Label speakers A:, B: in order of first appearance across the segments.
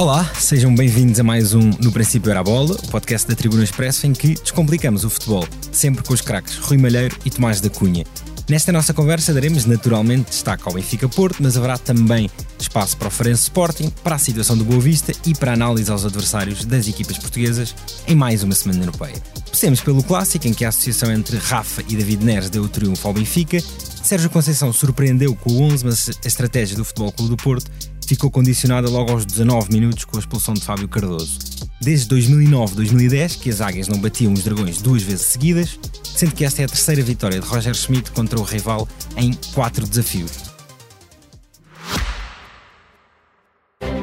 A: Olá, sejam bem-vindos a mais um No Princípio Era a Bola, o podcast da Tribuna Expresso em que descomplicamos o futebol, sempre com os craques Rui Malheiro e Tomás da Cunha. Nesta nossa conversa daremos naturalmente destaque ao Benfica Porto, mas haverá também espaço para o Farense Sporting, para a situação do Boa Vista e para análise aos adversários das equipas portuguesas em mais uma semana europeia. Comecemos pelo clássico, em que a associação entre Rafa e David Neres deu o triunfo ao Benfica. Sérgio Conceição surpreendeu com o 11, mas a estratégia do Futebol Clube do Porto ficou condicionada logo aos 19 minutos com a expulsão de Fábio Cardoso. Desde 2009-2010 que as águias não batiam os dragões duas vezes seguidas, sendo que esta é a terceira vitória de Roger Schmidt contra o rival em quatro desafios.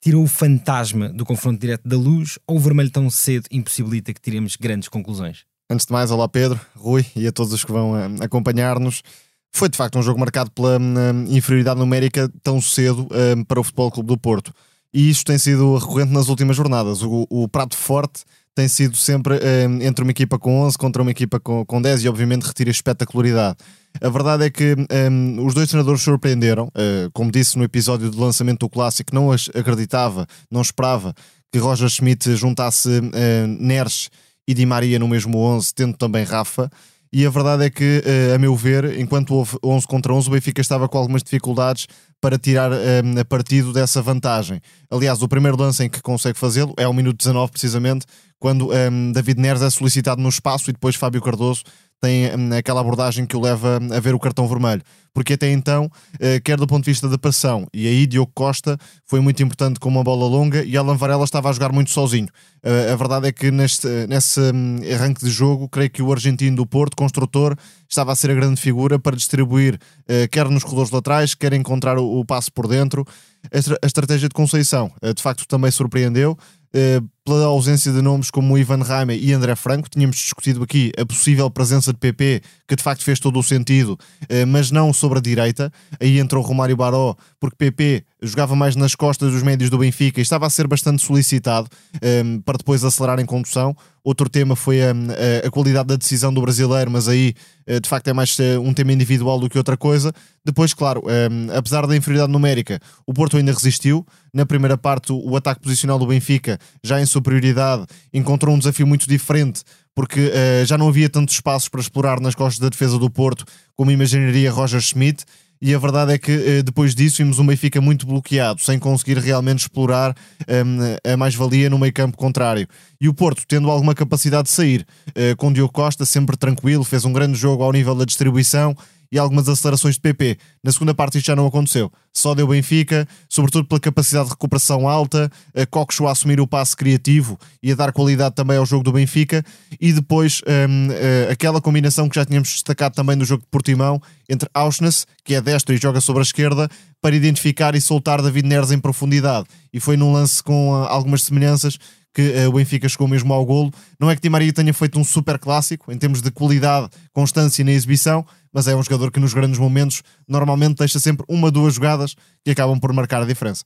A: tirou o fantasma do confronto direto da luz ou o vermelho tão cedo impossibilita que tiremos grandes conclusões?
B: Antes de mais, olá Pedro, Rui e a todos os que vão uh, acompanhar-nos. Foi de facto um jogo marcado pela uh, inferioridade numérica tão cedo uh, para o Futebol Clube do Porto. E isto tem sido recorrente nas últimas jornadas. O, o prato forte tem sido sempre entre uma equipa com 11 contra uma equipa com, com 10 e obviamente retira espetacularidade. A verdade é que um, os dois treinadores surpreenderam. Uh, como disse no episódio do lançamento do clássico, não acreditava, não esperava que Roger Schmidt juntasse uh, Neres e Di Maria no mesmo 11, tendo também Rafa. E a verdade é que, a meu ver, enquanto houve 11 contra 11, o Benfica estava com algumas dificuldades para tirar um, partido dessa vantagem. Aliás, o primeiro lance em que consegue fazê-lo é ao minuto 19, precisamente, quando um, David Neres é solicitado no espaço e depois Fábio Cardoso tem hum, aquela abordagem que o leva a ver o cartão vermelho. Porque até então, eh, quer do ponto de vista da pressão, e aí Diogo Costa foi muito importante com uma bola longa e Alan Varela estava a jogar muito sozinho. Eh, a verdade é que neste, nesse hum, arranque de jogo, creio que o argentino do Porto, construtor, estava a ser a grande figura para distribuir, eh, quer nos corredores laterais, quer encontrar o, passo por dentro. A estratégia de Conceição, de facto, também surpreendeu. Eh, pela ausência de nomes como Ivan Raime e André Franco. Tínhamos discutido aqui a possível presença de PP, que de facto fez todo o sentido, eh, mas não sobre a direita. Aí entrou Romário Baró, porque PP jogava mais nas costas dos médios do Benfica e estava a ser bastante solicitado eh, para depois acelerar em condução. Outro tema foi a, a, qualidade da decisão do brasileiro, mas aí de facto é mais um tema individual do que outra coisa. Depois, claro, apesar da inferioridade numérica, o Porto ainda resistiu. Na primeira parte, o ataque posicional do Benfica, já em superioridade, encontrou um desafio muito diferente, porque uh, já não havia tantos espaços para explorar nas costas da defesa do Porto como imaginaria Roger Schmidt. E a verdade é que uh, depois disso vimos um Benfica muito bloqueado, sem conseguir realmente explorar um, ehm, a mais-valia no meio campo contrário. E o Porto, tendo alguma capacidade de sair, uh, com Diogo Costa sempre tranquilo, fez um grande jogo ao nível da distribuição e algumas acelerações de PP. Na segunda parte isto já não aconteceu. Só deu Benfica, sobretudo pela capacidade de recuperação alta, a Coxo a assumir o passe criativo e a dar qualidade também ao jogo do Benfica, e depois um, uh, eh, aquela combinação que já tínhamos destacado também no jogo de Portimão, entre Auschnitz, que é destro e joga sobre a esquerda, para identificar e soltar David Neres em profundidade. E foi num lance com uh, algumas semelhanças que uh, o Benfica chegou mesmo ao golo. Não é que Di Maria tenha feito um super clássico em termos de qualidade, constância na exibição, mas é um jogador que nos grandes momentos normalmente deixa sempre uma, duas jogadas que acabam por marcar a diferença.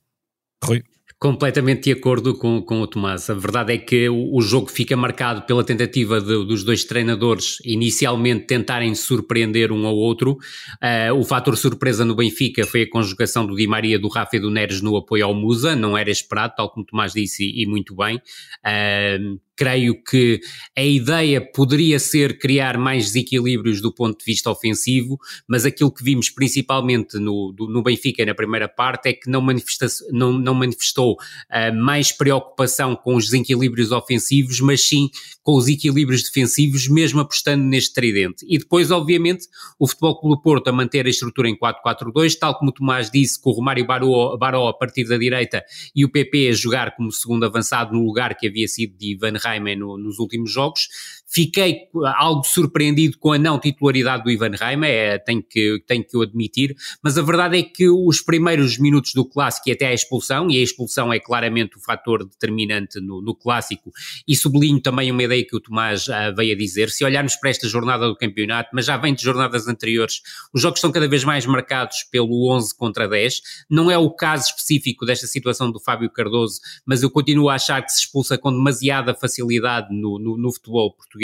A: Rui.
C: Completamente de acordo com, com o Tomás. A verdade é que o, o jogo fica marcado pela tentativa de, dos dois treinadores inicialmente tentarem surpreender um ao outro. Uh, o fator surpresa no Benfica foi a conjugação do Di Maria, do Rafa e do Neres no apoio ao Musa. Não era esperado, tal como o Tomás disse, e, e muito bem. Uh, creio que a ideia poderia ser criar mais desequilíbrios do ponto de vista ofensivo, mas aquilo que vimos principalmente no, do, no Benfica na primeira parte é que não, manifesta, não, não manifestou uh, mais preocupação com os desequilíbrios ofensivos, mas sim com os equilíbrios defensivos, mesmo apostando neste tridente. E depois, obviamente, o Futebol Clube Porto a manter a estrutura em 4-4-2, tal como o Tomás disse, com o Romário Baró, Baró a partir da direita e o PP a jogar como segundo avançado no lugar que havia sido de Ivan Raime no, nos últimos jogos, Fiquei algo surpreendido com a não titularidade do Ivan Reima, é, tenho, que, tenho que o admitir, mas a verdade é que os primeiros minutos do clássico e até a expulsão, e a expulsão é claramente o fator determinante no, no clássico, e sublinho também uma ideia que o Tomás uh, veio a dizer, se olharmos para esta jornada do campeonato, mas já vem de jornadas anteriores, os jogos estão cada vez mais marcados pelo 11 contra 10, não é o caso específico desta situação do Fábio Cardoso, mas eu continuo a achar que se expulsa com demasiada facilidade no, no, no futebol português,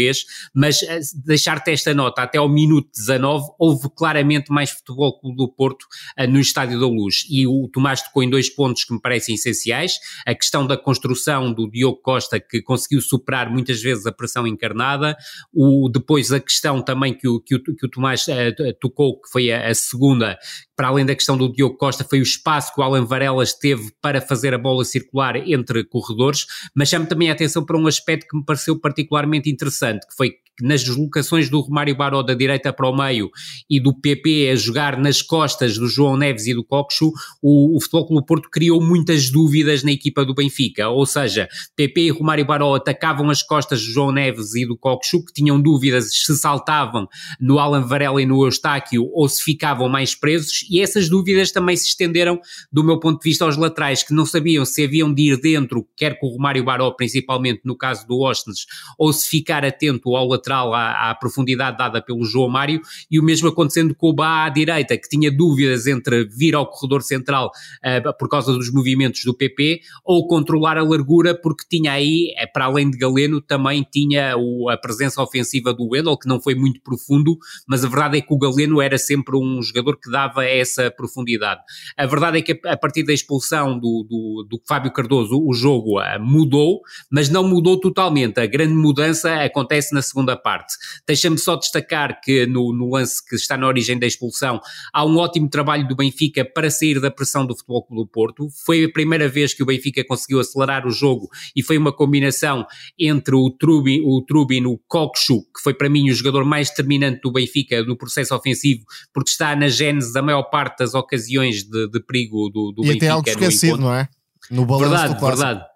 C: mas uh, deixar-te esta nota, até ao minuto 19 houve claramente mais futebol do Porto uh, no Estádio da Luz, e o Tomás tocou em dois pontos que me parecem essenciais, a questão da construção do Diogo Costa, que conseguiu superar muitas vezes a pressão encarnada, o, depois a questão também que o, que o, que o Tomás uh, tocou, que foi a, a segunda, para além da questão do Diogo Costa, foi o espaço que o Alan Varelas teve para fazer a bola circular entre corredores, mas chamo também a atenção para um aspecto que me pareceu particularmente interessante, que foi nas deslocações do Romário Baró da direita para o meio e do PP a jogar nas costas do João Neves e do Coxo, o, o Futebol Clube Porto criou muitas dúvidas na equipa do Benfica, ou seja, PP e Romário Baró atacavam as costas do João Neves e do Coxo, que tinham dúvidas se saltavam no Alan Varela e no Eustáquio ou se ficavam mais presos, e essas dúvidas também se estenderam, do meu ponto de vista, aos laterais, que não sabiam se haviam de ir dentro, quer com o Romário Baró, principalmente no caso do Ostens, ou se ficar atento ao lateral lateral à, à, profundidade dada pelo João Mário, e o mesmo acontecendo com o Bá à direita, que tinha dúvidas entre vir ao corredor central uh, por causa dos movimentos do PP, ou controlar a largura, porque tinha aí, eh, para além de Galeno, também tinha o, a presença ofensiva do Wendel, que não foi muito profundo, mas a verdade é que o Galeno era sempre um jogador que dava essa profundidade. A verdade é que a partir da expulsão do, do, do Fábio Cardoso, o jogo uh, mudou, mas não mudou totalmente. A grande mudança acontece na segunda parte. Deixa-me só destacar que no, no, lance que está na origem da expulsão há um ótimo trabalho do Benfica para sair da pressão do Futebol Clube do Porto. Foi a primeira vez que o Benfica conseguiu acelerar o jogo e foi uma combinação entre o Trubin, o Trubin, o Kokshu, que foi para mim o jogador mais determinante do Benfica no processo ofensivo, porque está na gênese da maior parte das ocasiões de, de perigo do, do
B: e
C: Benfica.
B: E até algo esquecido, não é?
C: No balanço verdade, do verdade.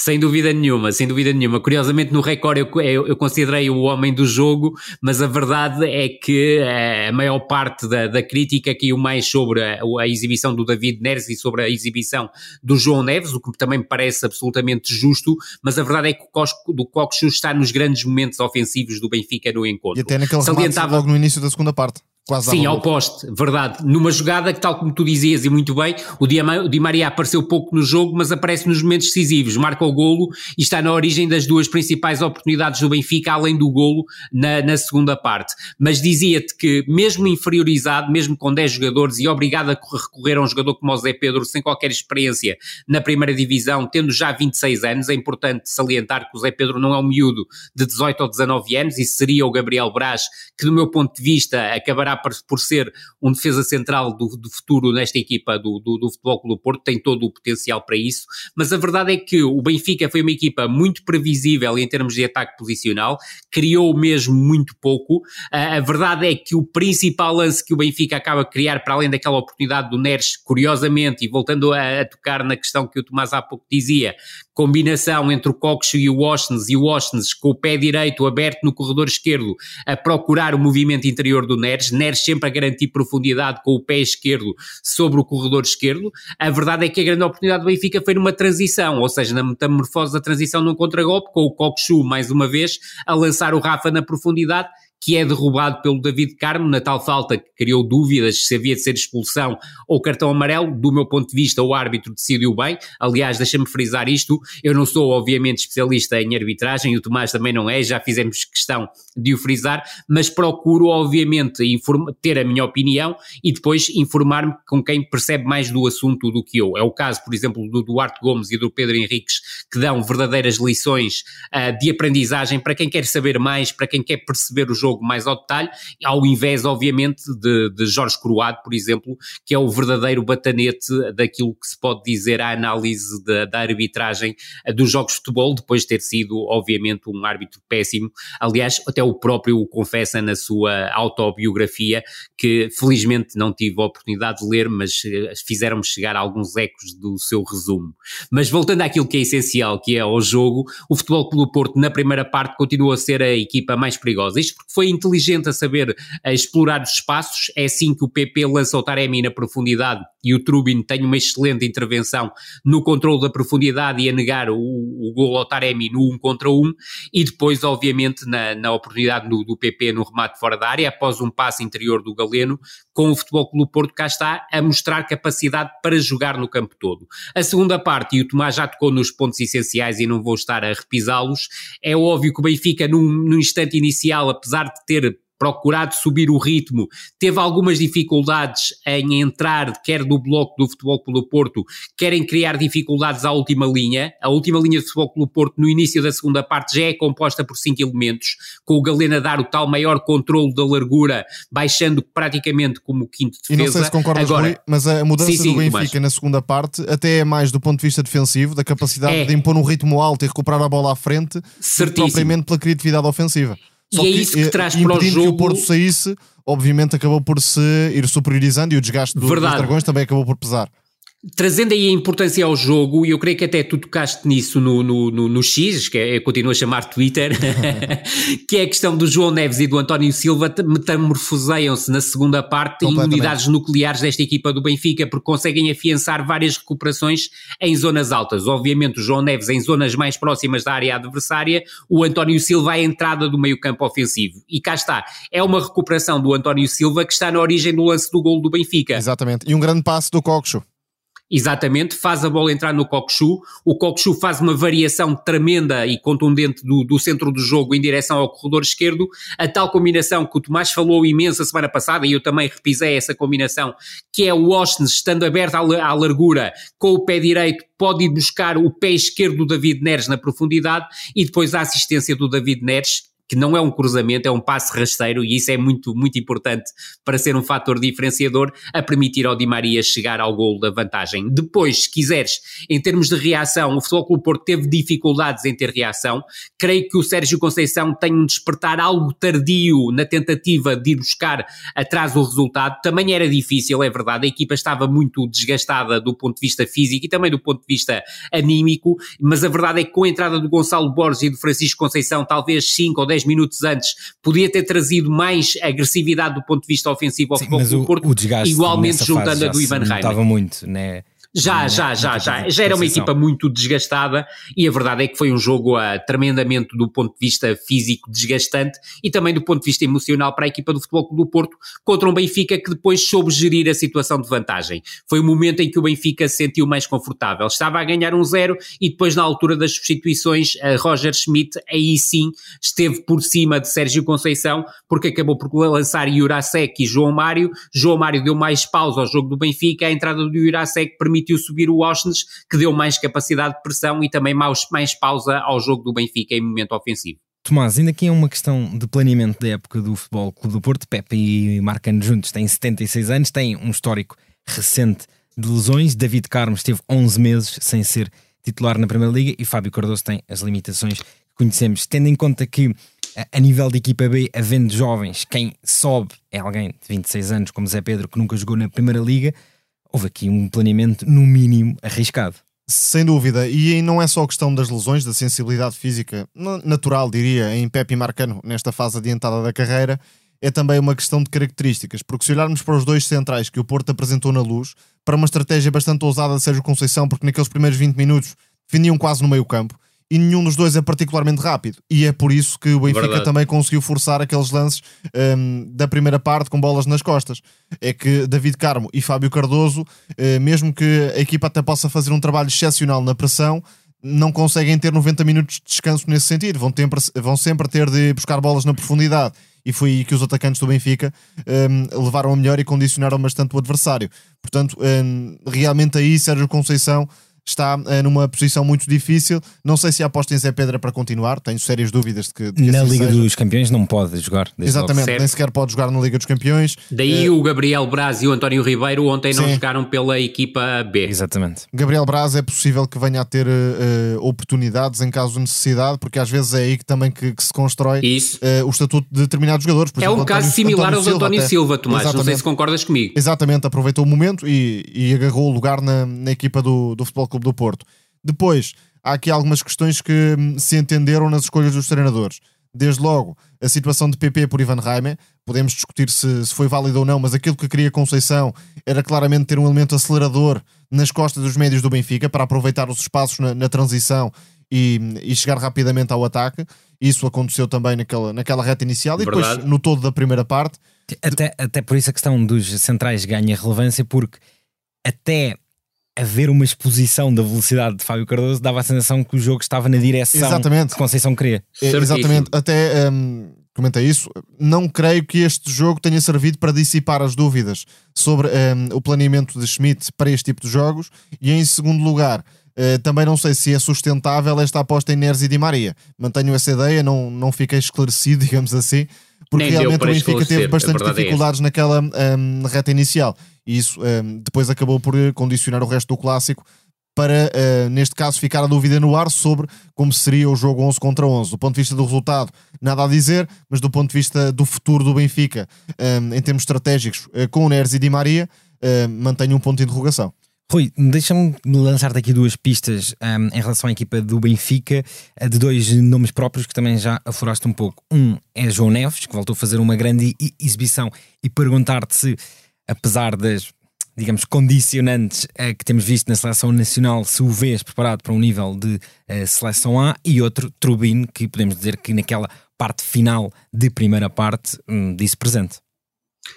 C: Sem dúvida nenhuma, sem dúvida nenhuma. Curiosamente, no Record eu, eu, eu, considerei o homem do jogo, mas a verdade é que eh, a maior parte da, da crítica caiu mais sobre a, a, exibição do David Neres e sobre a exibição do João Neves, o que também me parece absolutamente justo, mas a verdade é que o Cosco, do Coxo está nos grandes momentos ofensivos do Benfica no encontro.
B: E até naquele Salientava... logo no início da segunda parte. Quase
C: Sim, ao poste, verdade. Numa jogada que, tal como tu dizias e muito bem, o Di, Maria apareceu pouco no jogo, mas aparece nos momentos decisivos, marca o golo e está na origem das duas principais oportunidades do Benfica, além do golo na, na segunda parte. Mas dizia-te que, mesmo inferiorizado, mesmo com 10 jogadores e obrigado a recorrer a um jogador como o Zé Pedro, sem qualquer experiência na primeira divisão, tendo já 26 anos, é importante salientar que o Zé Pedro não é um miúdo de 18 ou 19 anos, e seria o Gabriel Braz, que, do meu ponto de vista, acabará por ser um defesa central do, do futuro nesta equipa do, do, do Futebol Clube Porto, tem todo o potencial para isso, mas a verdade é que o Benfica foi uma equipa muito previsível em termos de ataque posicional, criou mesmo muito pouco, a, a verdade é que o principal lance que o Benfica acaba a criar, para além daquela oportunidade do Neres, curiosamente, e voltando a, a tocar na questão que o Tomás há pouco dizia, combinação entre o Cox e o Washington e o Washington com o pé direito aberto no corredor esquerdo a procurar o movimento interior do Neres, Neres sempre a garantir profundidade com o pé esquerdo sobre o corredor esquerdo. A verdade é que a grande oportunidade do Benfica foi numa transição, ou seja, na metamorfose da transição num contragolpe, com o Coxu mais uma vez a lançar o Rafa na profundidade que é derrubado pelo David Carmo na tal falta que criou dúvidas se havia de ser expulsão ou cartão amarelo. Do meu ponto de vista, o árbitro decidiu bem. Aliás, deixa-me frisar isto: eu não sou, obviamente, especialista em arbitragem, o Tomás também não é, já fizemos questão de o frisar, mas procuro, obviamente, ter a minha opinião e depois informar-me com quem percebe mais do assunto do que eu. É o caso, por exemplo, do Duarte Gomes e do Pedro Henriques, que dão verdadeiras lições uh, de aprendizagem para quem quer saber mais, para quem quer perceber o jogo jogo mais ao detalhe, ao invés, obviamente, de, de Jorge Croado, por exemplo, que é o verdadeiro batanete daquilo que se pode dizer a análise da, da arbitragem dos jogos de futebol, depois de ter sido, obviamente, um árbitro péssimo. Aliás, até o próprio confessa na sua autobiografia, que felizmente não tive a oportunidade de ler, mas eh, fizeram-me chegar alguns ecos do seu resumo. Mas voltando àquilo que é essencial, que é o jogo, o Futebol Clube Porto na primeira parte continua a ser a equipa mais perigosa. Isto porque foi inteligente a saber a explorar os espaços, é assim que o PP lança o Taremi na profundidade e o Trubin tem uma excelente intervenção no controle da profundidade e a negar o, o gol ao Taremi no 1 contra 1 e depois obviamente na, na oportunidade do, do PP no remate fora da área após um passe interior do Galeno com o Futebol Clube Porto cá está a mostrar capacidade para jogar no campo todo. A segunda parte, e o Tomás já tocou nos pontos essenciais e não vou estar a repisá-los, é óbvio que o Benfica num, num instante inicial, apesar de ter procurado subir o ritmo, teve algumas dificuldades em entrar, quer do bloco do Futebol Clube do Porto, quer em criar dificuldades à última linha. A última linha do Futebol Clube do Porto, no início da segunda parte, já é composta por cinco elementos, com o Galena dar o tal maior controle da largura, baixando praticamente como quinto defesa.
B: E não sei se concordas, Agora, Rui, mas a mudança sim, sim, do Benfica mas... na segunda parte até é mais do ponto de vista defensivo, da capacidade é. de impor um ritmo alto e recuperar a bola à frente, propriamente pela criatividade ofensiva.
C: Só e é isso que, que traz para o jogo.
B: que o Porto saísse, obviamente acabou por se ir superiorizando e o desgaste do, dos dragões também acabou por pesar.
C: Trazendo aí a importância ao jogo, e eu creio que até tu tocaste nisso no, no, no, no X, que é, eu continuo a chamar Twitter, que é a questão do João Neves e do António Silva metamorfoseiam-se na segunda parte em unidades nucleares desta equipa do Benfica, porque conseguem afiançar várias recuperações em zonas altas. Obviamente o João Neves em zonas mais próximas da área adversária, o António Silva à entrada do meio campo ofensivo. E cá está, é uma recuperação do António Silva que está na origem do lance do gol do Benfica.
B: Exatamente, e um grande passo do Coxo.
C: Exatamente, faz a bola entrar no Cockchu, o Cockchu faz uma variação tremenda e contundente do, do, centro do jogo em direção ao corredor esquerdo, a tal combinação que o Tomás falou imenso semana passada, e eu também repisei essa combinação, que é o Austin estando aberto à, à largura, com o pé direito, pode ir buscar o pé esquerdo do David Neres na profundidade, e depois a assistência do David Neres, que não é um cruzamento, é um passe rasteiro e isso é muito, muito importante para ser um fator diferenciador a permitir ao Di Maria chegar ao gol da vantagem. Depois, se quiseres, em termos de reação, o Futebol Clube Porto teve dificuldades em ter reação. Creio que o Sérgio Conceição tem um despertar algo tardio na tentativa de ir buscar atrás o resultado. Também era difícil, é verdade, a equipa estava muito desgastada do ponto de vista físico e também do ponto de vista anímico, mas a verdade é que com a entrada do Gonçalo Borges e do Francisco Conceição, talvez 5 ou 10 10 minutos antes, podia ter trazido mais agressividade do ponto de vista ofensivo ao Futebol do Porto, o igualmente juntando a do Ivan Reimer.
A: Estava muito, né?
C: Já, já, já, já. Já era uma equipa muito desgastada e a verdade é que foi um jogo uh, tremendamente do ponto de vista físico desgastante e também do ponto de vista emocional para a equipa do Futebol Clube do Porto contra um Benfica que depois soube gerir a situação de vantagem. Foi o momento em que o Benfica se sentiu mais confortável. Estava a ganhar um zero e depois na altura das substituições uh, Roger Schmidt aí sim esteve por cima de Sérgio Conceição porque acabou por lançar Jurasek e João Mário. João Mário deu mais pausa ao jogo do Benfica, a entrada do Jurasek permitiu permitiu subir o Ausnes, que deu mais capacidade de pressão e também mais, mais pausa ao jogo do Benfica em momento ofensivo.
A: Tomás, ainda aqui é uma questão de planeamento da época do Futebol Clube do Porto. Pepe e Marcano juntos têm 76 anos, têm um histórico recente de lesões. David Carmo esteve 11 meses sem ser titular na Primeira Liga e Fábio Cardoso tem as limitações que conhecemos. Tendo em conta que a nível de equipa B, havendo jovens, quem sobe é alguém de 26 anos, como Zé Pedro, que nunca jogou na Primeira Liga, houve aqui um planeamento, no mínimo, arriscado.
B: Sem dúvida, e não é só questão das lesões, da sensibilidade física natural, diria, em Pepe Marcano, nesta fase adiantada da carreira, é também uma questão de características, porque se olharmos para os dois centrais que o Porto apresentou na luz, para uma estratégia bastante ousada de Sérgio Conceição, porque naqueles primeiros 20 minutos defendiam quase no meio campo, e nenhum dos dois é particularmente rápido. E é por isso que o Benfica Verdade. também conseguiu forçar aqueles lances um, da primeira parte com bolas nas costas. É que David Carmo e Fábio Cardoso, uh, mesmo que a equipa até possa fazer um trabalho excepcional na pressão, não conseguem ter 90 minutos de descanso nesse sentido. Vão, ter, vão sempre ter de buscar bolas na profundidade. E foi aí que os atacantes do Benfica um, levaram a melhor e condicionaram bastante o adversário. Portanto, um, realmente aí Sérgio Conceição está uh, numa posição muito difícil. Não sei se aposta em Zé Pedra para continuar, tenho sérias dúvidas de que. De que
A: na
B: assim
A: Liga
B: seja.
A: dos Campeões não pode jogar.
B: Exatamente, nem sequer pode jogar na Liga dos Campeões.
C: Daí uh, o Gabriel Braz e o António Ribeiro ontem não
B: sim.
C: jogaram pela equipa B.
A: Exatamente.
B: Gabriel Braz é possível que venha a ter uh, oportunidades em caso de necessidade, porque às vezes é aí que também que, que se constrói uh, o estatuto de determinados jogadores.
C: Por é exemplo, um caso António, similar António aos Silva, António Silva, Tomás. Exatamente. Não sei se concordas comigo.
B: Exatamente, aproveitou o momento e, e agarrou o lugar na, na equipa do, do Futebol Clube do Porto. Depois, há aqui algumas questões que hum, se entenderam nas escolhas dos treinadores. Desde logo, a situação de PP por Ivan Raime, podemos discutir se, se foi válido ou não, mas aquilo que queria Conceição era claramente ter um elemento acelerador nas costas dos médios do Benfica para aproveitar os espaços na, na transição e, e, chegar rapidamente ao ataque. Isso aconteceu também naquela, naquela reta inicial
C: Verdade.
B: e depois no todo da primeira parte.
A: Até, até por isso a questão dos centrais ganha relevância, porque até haver uma exposição da velocidade de Fábio Cardoso dava a sensação que o jogo estava na direção
B: Exatamente.
A: que Conceição queria.
B: É, exatamente, até um, comentei isso. Não creio que este jogo tenha servido para dissipar as dúvidas sobre um, o planeamento de Schmidt para este tipo de jogos. E em segundo lugar, uh, também não sei se é sustentável esta aposta em Neres e Di Maria. Mantenho essa ideia, não, não fiquei esclarecido, digamos assim, porque
C: Nem
B: realmente o Benfica teve bastante
C: é
B: dificuldades naquela um, reta inicial. E isso um, depois acabou por condicionar o resto do clássico para, uh, neste caso, ficar a dúvida no ar sobre como seria o jogo 11 contra 11. Do ponto de vista do resultado, nada a dizer, mas do ponto de vista do futuro do Benfica, um, em termos estratégicos, uh, com o Neres e Di Maria, uh, mantenho um ponto de interrogação.
A: Rui, deixa-me lançar-te aqui duas pistas um, em relação à equipa do Benfica, de dois nomes próprios que também já afloraste um pouco. Um é João Neves, que voltou a fazer uma grande exibição, e perguntar-te se, apesar das, digamos, condicionantes uh, que temos visto na seleção nacional, se o vês preparado para um nível de uh, seleção A, e outro, Trubin, que podemos dizer que naquela parte final de primeira parte um, disse presente.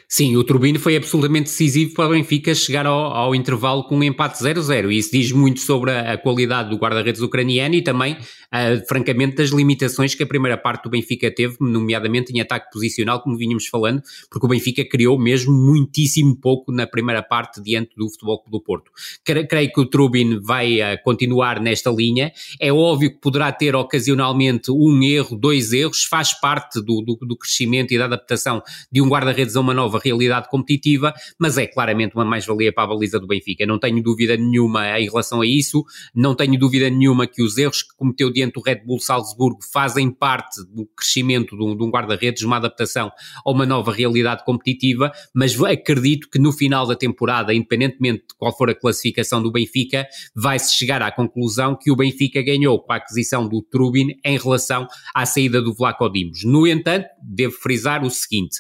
C: Sim, o Turbino foi absolutamente decisivo para o Benfica chegar ao, ao intervalo com um empate 0-0 e isso diz muito sobre a, a qualidade do guarda-redes ucraniano e também, uh, francamente, das limitações que a primeira parte do Benfica teve, nomeadamente em ataque posicional, como vínhamos falando, porque o Benfica criou mesmo muitíssimo pouco na primeira parte diante do Futebol do Porto. Creio, que o Turbin vai uh, continuar nesta linha, é óbvio que poderá ter ocasionalmente um erro, dois erros, faz parte do, do, do crescimento e da adaptação de um guarda-redes a uma nova realidade competitiva, mas é claramente uma mais-valia para a baliza do Benfica. Não tenho dúvida nenhuma em relação a isso, não tenho dúvida nenhuma que os erros que cometeu diante do Red Bull Salzburgo fazem parte do crescimento de um, um guarda-redes, uma adaptação a uma nova realidade competitiva, mas acredito que no final da temporada, independentemente de qual for a classificação do Benfica, vai-se chegar à conclusão que o Benfica ganhou com a aquisição do Trubin em relação à saída do Vlaco Dimos. No entanto, devo frisar o seguinte,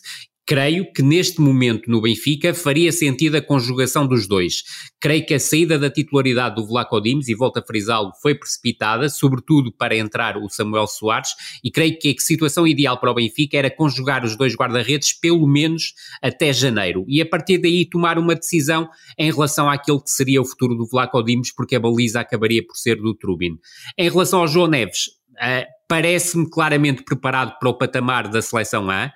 C: Creio que neste momento no Benfica faria sentido a conjugação dos dois. Creio que a saída da titularidade do Vlaco Dimes, e volto a frisá-lo, foi precipitada, sobretudo para entrar o Samuel Soares, e creio que a situação ideal para o Benfica era conjugar os dois guarda-redes pelo menos até janeiro, e a partir daí tomar uma decisão em relação àquele que seria o futuro do Vlaco Dimes, porque a baliza acabaria por ser do Trubin. Em relação ao João Neves, uh, parece-me claramente preparado para o patamar da seleção A,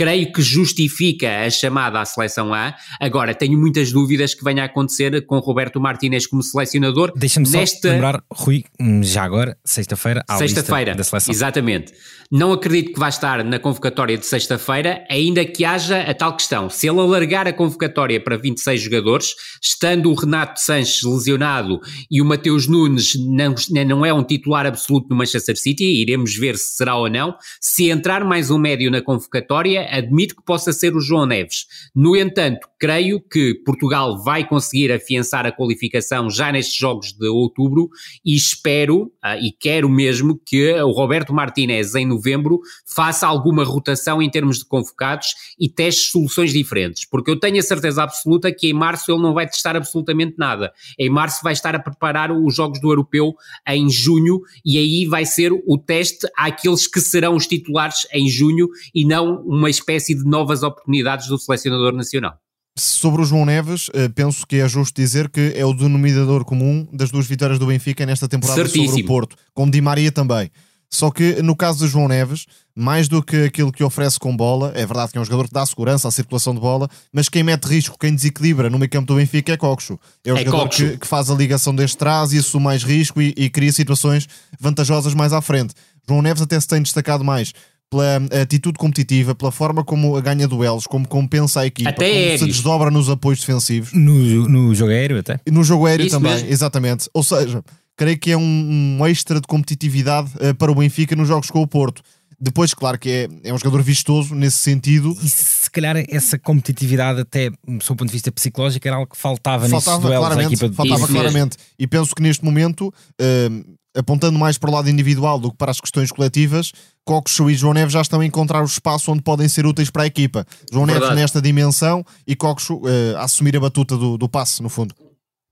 C: creio que justifica a chamada à seleção A. Agora, tenho muitas dúvidas que venha a acontecer com Roberto Martínez como selecionador.
A: Deixa-me só nesta... lembrar, Rui, já agora, sexta-feira, à
C: sexta-feira,
A: da seleção.
C: Exatamente. Não acredito que vá estar na convocatória de sexta-feira, ainda que haja a tal questão. Se ele alargar a convocatória para 26 jogadores, estando o Renato Sanches lesionado e o Mateus Nunes não, não é um titular absoluto no Manchester City, iremos ver se será ou não. Se entrar mais um médio na convocatória, admito que possa ser o João Neves. No entanto, creio que Portugal vai conseguir afiançar a qualificação já nestes jogos de outubro e espero uh, e quero mesmo que o Roberto Martinez em novembro faça alguma rotação em termos de convocados e teste soluções diferentes, porque eu tenho a certeza absoluta que em março ele não vai testar absolutamente nada. Em março vai estar a preparar os jogos do Europeu em junho e aí vai ser o teste àqueles que serão os titulares em junho e não uma espécie de novas oportunidades do selecionador nacional.
B: Sobre o João Neves, penso que é justo dizer que é o denominador comum das duas vitórias do Benfica nesta temporada
C: Certíssimo.
B: sobre o Porto, como Di Maria também. Só que no caso de João Neves, mais do que aquilo que oferece com bola, é verdade que é um jogador que dá segurança à circulação de bola, mas quem mete risco, quem desequilibra no meio campo do Benfica é Coxo. É o é jogador que, que, faz a ligação deste trás e assume mais risco e, e cria situações vantajosas mais à frente. João Neves até se tem destacado mais pela atitude competitiva, pela forma como ganha duelos, como compensa a equipa,
C: até
B: como se desdobra nos apoios defensivos.
A: No, no jogo aéreo até.
B: No jogo aéreo Isso também, mesmo. exatamente. Ou seja, creio que é um, um extra de competitividade uh, para o Benfica nos jogos com o Porto. Depois, claro que é, é um jogador vistoso nesse sentido.
A: E se calhar essa competitividade, até do seu ponto de vista psicológico, era algo que faltava,
B: faltava
A: nesses duelos
B: claramente,
A: equipa
B: Faltava
C: Isso
B: claramente. Mesmo. E penso que neste momento, uh, apontando mais para o lado individual do que para as questões coletivas, Coxo e João Neves já estão a encontrar o espaço onde podem ser úteis para a equipa. João Verdade. Neves nesta dimensão e Coxo uh, a assumir a batuta do, do passe, no fundo.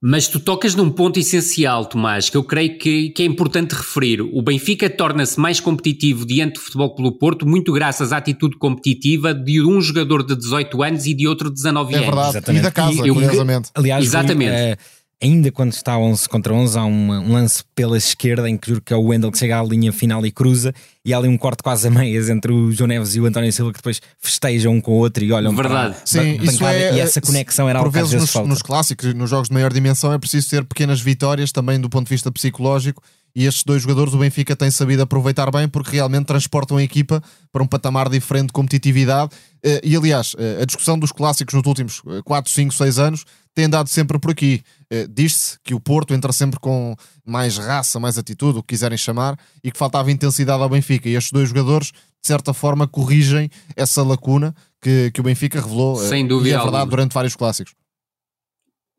C: Mas tu tocas num ponto essencial, Tomás, que eu creio que, que é importante referir. O Benfica torna-se mais competitivo diante do Futebol Clube Porto, muito graças à atitude competitiva de um jogador de 18 anos e de outro de 19
B: é
C: anos.
B: É verdade, Exatamente. e da casa, e, curiosamente.
A: aliás,
C: Exatamente.
A: Foi, uh, ainda quando está 11 contra 11, há um, um, lance pela esquerda em que juro que é o Wendel que chega à linha final e cruza, e há ali um corte quase a meias entre o João Neves e o António Silva que depois festejam um com o outro e olham
C: Verdade.
A: para
B: Sim, isso é,
A: e essa conexão era
B: por
A: algo que às vezes
B: nos,
A: falta.
B: nos clássicos, nos jogos de maior dimensão, é preciso ter pequenas vitórias também do ponto de vista psicológico e estes dois jogadores o Benfica tem sabido aproveitar bem porque realmente transportam a equipa para um patamar diferente de competitividade eh, e aliás, eh, a discussão dos clássicos nos últimos 4, 5, 6 anos tem andado sempre por aqui. Eh, diz-se que o Porto entra sempre com mais raça, mais atitude, o que quiserem chamar, e que faltava intensidade ao Benfica. E estes dois jogadores, de certa forma, corrigem essa lacuna que, que o Benfica revelou.
C: Sem dúvida.
B: E é verdade durante vários clássicos.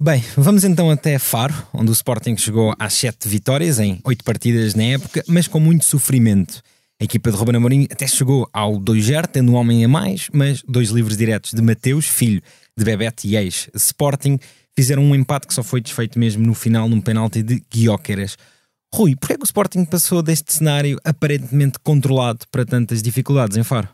A: Bem, vamos então até Faro, onde o Sporting chegou às 7 vitórias em 8 partidas na época, mas com muito sofrimento. A equipa de Ruben Amorim até chegou ao 2-0, tendo um homem a mais, mas dois livros diretos de Mateus, filho de Bebete e ex-Sporting, fizeram um empate que só foi desfeito mesmo no final num penalti de Guióqueras. Rui, porquê é que o Sporting passou deste cenário aparentemente controlado para tantas dificuldades em Faro?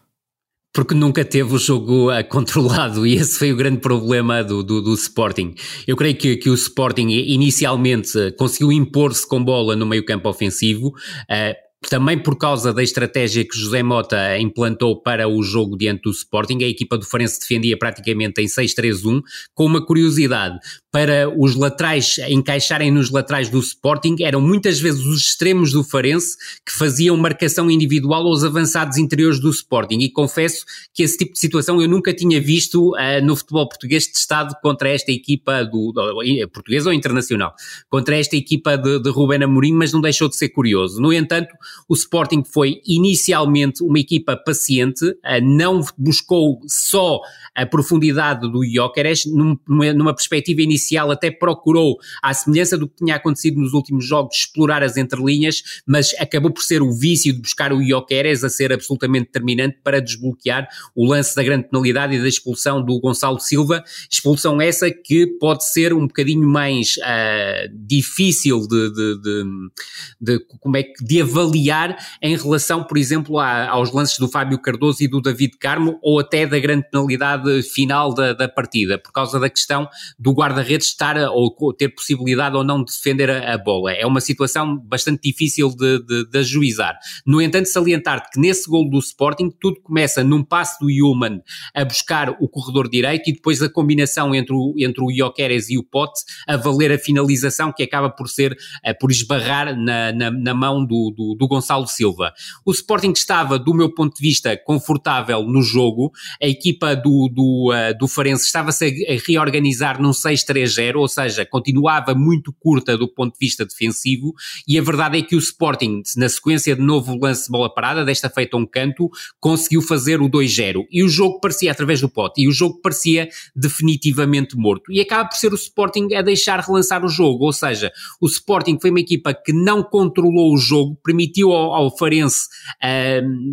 C: porque nunca teve o jogo uh, controlado e esse foi o grande problema do, do, do Sporting. Eu creio que, que o Sporting inicialmente uh, conseguiu impor-se com bola no meio campo ofensivo, uh, também por causa da estratégia que José Mota implantou para o jogo diante do Sporting, a equipa do Farense defendia praticamente em 6-3-1, com uma curiosidade, para os laterais encaixarem nos laterais do Sporting, eram muitas vezes os extremos do Farense que faziam marcação individual aos avançados interiores do Sporting, e confesso que esse tipo de situação eu nunca tinha visto uh, no futebol português testado contra esta equipa do, do, do português ou internacional, contra esta equipa de, de Rubén Amorim, mas não deixou de ser curioso. No entanto, o Sporting foi inicialmente uma equipa paciente, não buscou só a profundidade do Jóqueres, numa perspectiva inicial até procurou, à semelhança do que tinha acontecido nos últimos jogos, explorar as entrelinhas, mas acabou por ser o vício de buscar o Jóqueres a ser absolutamente determinante para desbloquear o lance da grande penalidade e da expulsão do Gonçalo Silva, expulsão essa que pode ser um bocadinho mais uh, difícil de, de, de, de, como é que, de avaliar em relação, por exemplo, aos lances do Fábio Cardoso e do David Carmo, ou até da grande penalidade final da, da partida, por causa da questão do guarda-redes estar ou ter possibilidade ou não de defender a, a bola. É uma situação bastante difícil de, de, de ajuizar. No entanto, salientar que nesse gol do Sporting tudo começa num passe do Human a buscar o corredor direito e depois a combinação entre o, entre o Ioqueres e o Pote a valer a finalização que acaba por ser, eh, por esbarrar na, na, na mão do, do, do Gonçalo Silva. O Sporting estava, do meu ponto de vista, confortável no jogo, a equipa do, do, uh, do Farense estava-se a, reorganizar num 6-3-0, ou seja, continuava muito curta do ponto de vista defensivo, e a verdade é que o Sporting, na sequência de novo lance de bola parada, desta feita um canto, conseguiu fazer o 2-0, e o jogo parecia, através do pote, e o jogo parecia definitivamente morto, e acaba por ser o Sporting a deixar relançar o jogo, ou seja, o Sporting foi uma equipa que não controlou o jogo, permitiu ao, ao Farense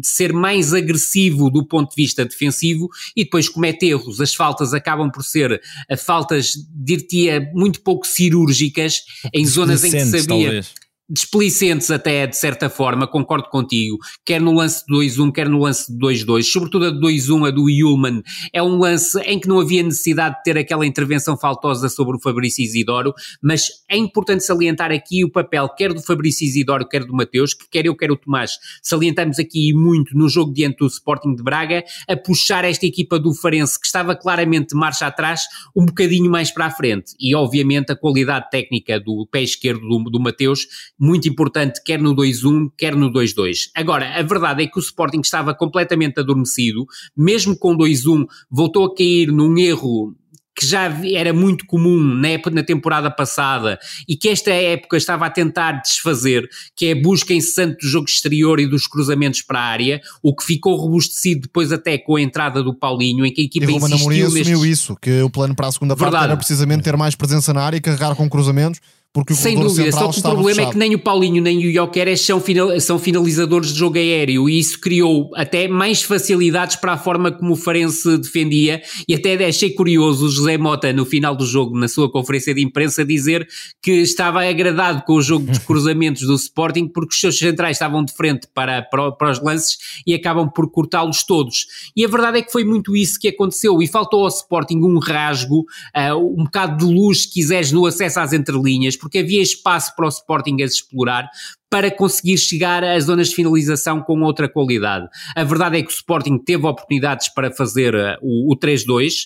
C: ser mais agressivo do ponto de vista defensivo, e depois comete erros, as faltas acabam por ser faltas, dir-te muito pouco cirúrgicas, em zonas em que sabia.
A: Talvez
C: desplicentes até de certa forma, concordo contigo, quer no lance de 2-1, quer no lance de 2-2, sobretudo a de 2-1, a do Human, é um lance em que não havia necessidade de ter aquela intervenção faltosa sobre o Fabrício Isidoro, mas é importante salientar aqui o papel quer do Fabrício Isidoro, quer do Mateus, que quer eu, quer o Tomás, salientamos aqui muito no jogo diante do Sporting de Braga, a puxar esta equipa do Farense, que estava claramente marcha atrás, um bocadinho mais para a frente, e obviamente a qualidade técnica do pé esquerdo do, do Mateus muito importante, quer no 2-1, quer no 2-2. Agora, a verdade é que o Sporting estava completamente adormecido, mesmo com 2-1, voltou a cair num erro que já era muito comum na, época, na temporada passada e que esta época estava a tentar desfazer, que é a busca incessante do jogo exterior e dos cruzamentos para a área, o que ficou robustecido depois até com a entrada do Paulinho, em que a equipa e insistiu...
B: E assumiu isso, que o plano para a segunda parte era precisamente ter mais presença na área e carregar com cruzamentos porque o
C: Sem dúvida, só que o problema fechado. é que nem o Paulinho nem o Jokeres são, final, são finalizadores de jogo aéreo e isso criou até mais facilidades para a forma como o Farense defendia e até achei curioso o José Mota no final do jogo, na sua conferência de imprensa, dizer que estava agradado com o jogo dos cruzamentos do Sporting porque os seus centrais estavam de frente para, para, para os lances e acabam por cortá-los todos. E a verdade é que foi muito isso que aconteceu e faltou ao Sporting um rasgo, uh, um bocado de luz, se quiseres, no acesso às entrelinhas porque havia espaço para o Sporting a explorar, para conseguir chegar às zonas de finalização com outra qualidade. A verdade é que o Sporting teve oportunidades para fazer uh, o, o 3-2,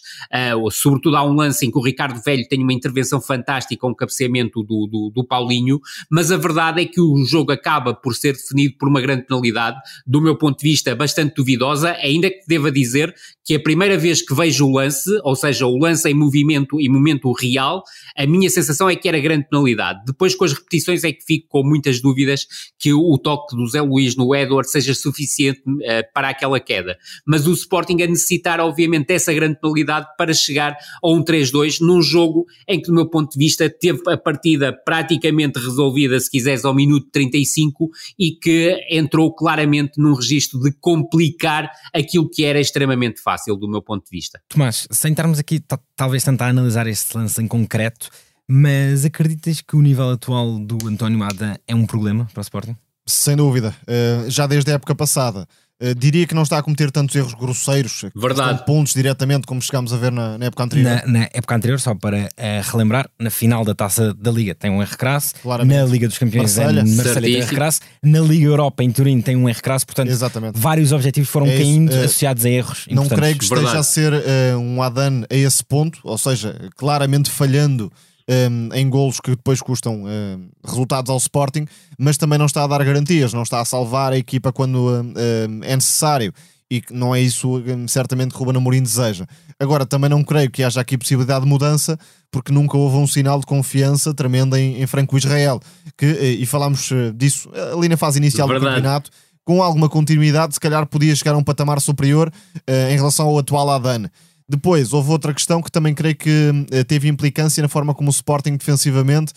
C: uh, sobretudo há um lance em que o Ricardo Velho tem uma intervenção fantástica um cabeceamento do, do, do, Paulinho, mas a verdade é que o jogo acaba por ser definido por uma grande penalidade, do meu ponto de vista bastante duvidosa, ainda que deva dizer que a primeira vez que vejo o lance, ou seja, o lance em movimento e momento real, a minha sensação é que era grande penalidade. Depois com as repetições é que fico com muitas dúvidas que o toque do Zé Luís no Edward seja suficiente uh, para aquela queda. Mas o Sporting a necessitar, obviamente, dessa grande penalidade para chegar a um 3-2 num jogo em que, do meu ponto de vista, teve a partida praticamente resolvida, se quiseres, ao minuto 35 e que entrou claramente num registro de complicar aquilo que era extremamente fácil, do meu ponto de vista.
A: Tomás, sem estarmos aqui talvez tentar analisar este lance em concreto, mas acreditas que o nível atual do António Mada é um problema para o Sporting?
B: Sem dúvida. Uh, já desde a época passada. Uh, diria que não está a cometer tantos erros grosseiros,
C: Verdade.
B: pontos diretamente, como chegámos a ver na, na época anterior.
A: Na, na, época anterior, só para uh, relembrar, na final da taça da Liga tem um R crasse, na Liga dos Campeões Marselha. é Marselha tem um R crasse, na Liga Europa em Turim tem um R crasse, portanto, Exatamente. vários objetivos foram é caindo uh, associados a erros.
B: Não creio que esteja Verdade. a ser um Adan a esse ponto, ou seja, claramente falhando um, em golos que depois custam um, resultados ao Sporting, mas também não está a dar garantias, não está a salvar a equipa quando um, é necessário e não é isso certamente que o Ruben Amorim deseja. Agora, também não creio que haja aqui possibilidade de mudança, porque nunca houve um sinal de confiança tremenda em, em Franco Israel, que, eh, e falámos eh, disso ali na fase inicial Verdade. do campeonato, com alguma continuidade, se calhar podia chegar a um patamar superior uh, em relação ao atual Adan. Depois, houve outra questão que também creio que uh, teve implicância na forma como o Sporting defensivamente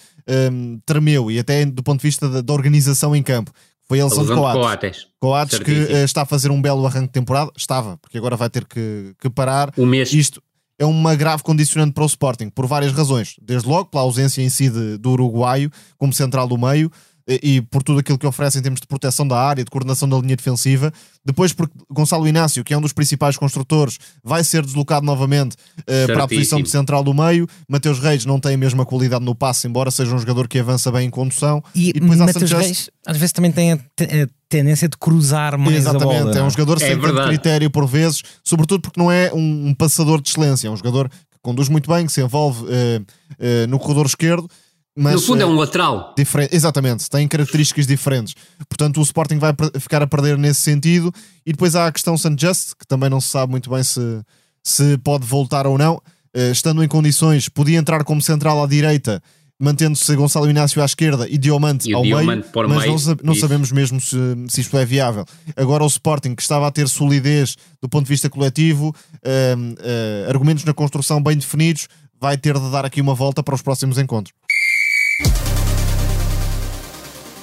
B: um, tremeu e até do ponto de vista da, da organização em campo. Foi a lesão de Coates. Coates, Coates que uh, está a fazer um belo arranque de temporada. Estava, porque agora vai ter que, que parar.
C: Um mês.
B: Isto é uma grave condicionante para o Sporting, por várias razões. Desde logo, pela ausência em si de, do uruguaio como central do meio e por tudo aquilo que oferece em termos de proteção da área, de coordenação da linha defensiva. Depois, porque Gonçalo Inácio, que é um dos principais construtores, vai ser deslocado novamente uh, para a posição de central do meio. Mateus Reis não tem a mesma qualidade no passe, embora seja um jogador que avança bem em condução.
A: E, e depois Mateus Reis, às vezes, também tem a, a tendência de cruzar mais
B: Exatamente,
A: a bola.
B: é um jogador é sem tanto critério por vezes, sobretudo porque não é um, um, passador de excelência, é um jogador que conduz muito bem, que se envolve uh, uh, no corredor esquerdo
C: mas, no fundo é um lateral.
B: Diferente, exatamente, tem características diferentes. Portanto, o Sporting vai ficar a perder nesse sentido. E depois há a questão St. Just, que também não se sabe muito bem se, se pode voltar ou não. Uh, estando em condições, podia entrar como central à direita, mantendo-se Gonçalo Inácio à esquerda e Diomante e ao Diomante meio, mas meio, não, não sabemos mesmo se, se isto é viável. Agora o Sporting, que estava a ter solidez do ponto de vista coletivo, uh, uh, argumentos na construção bem definidos, vai ter de dar aqui uma volta para os próximos encontros.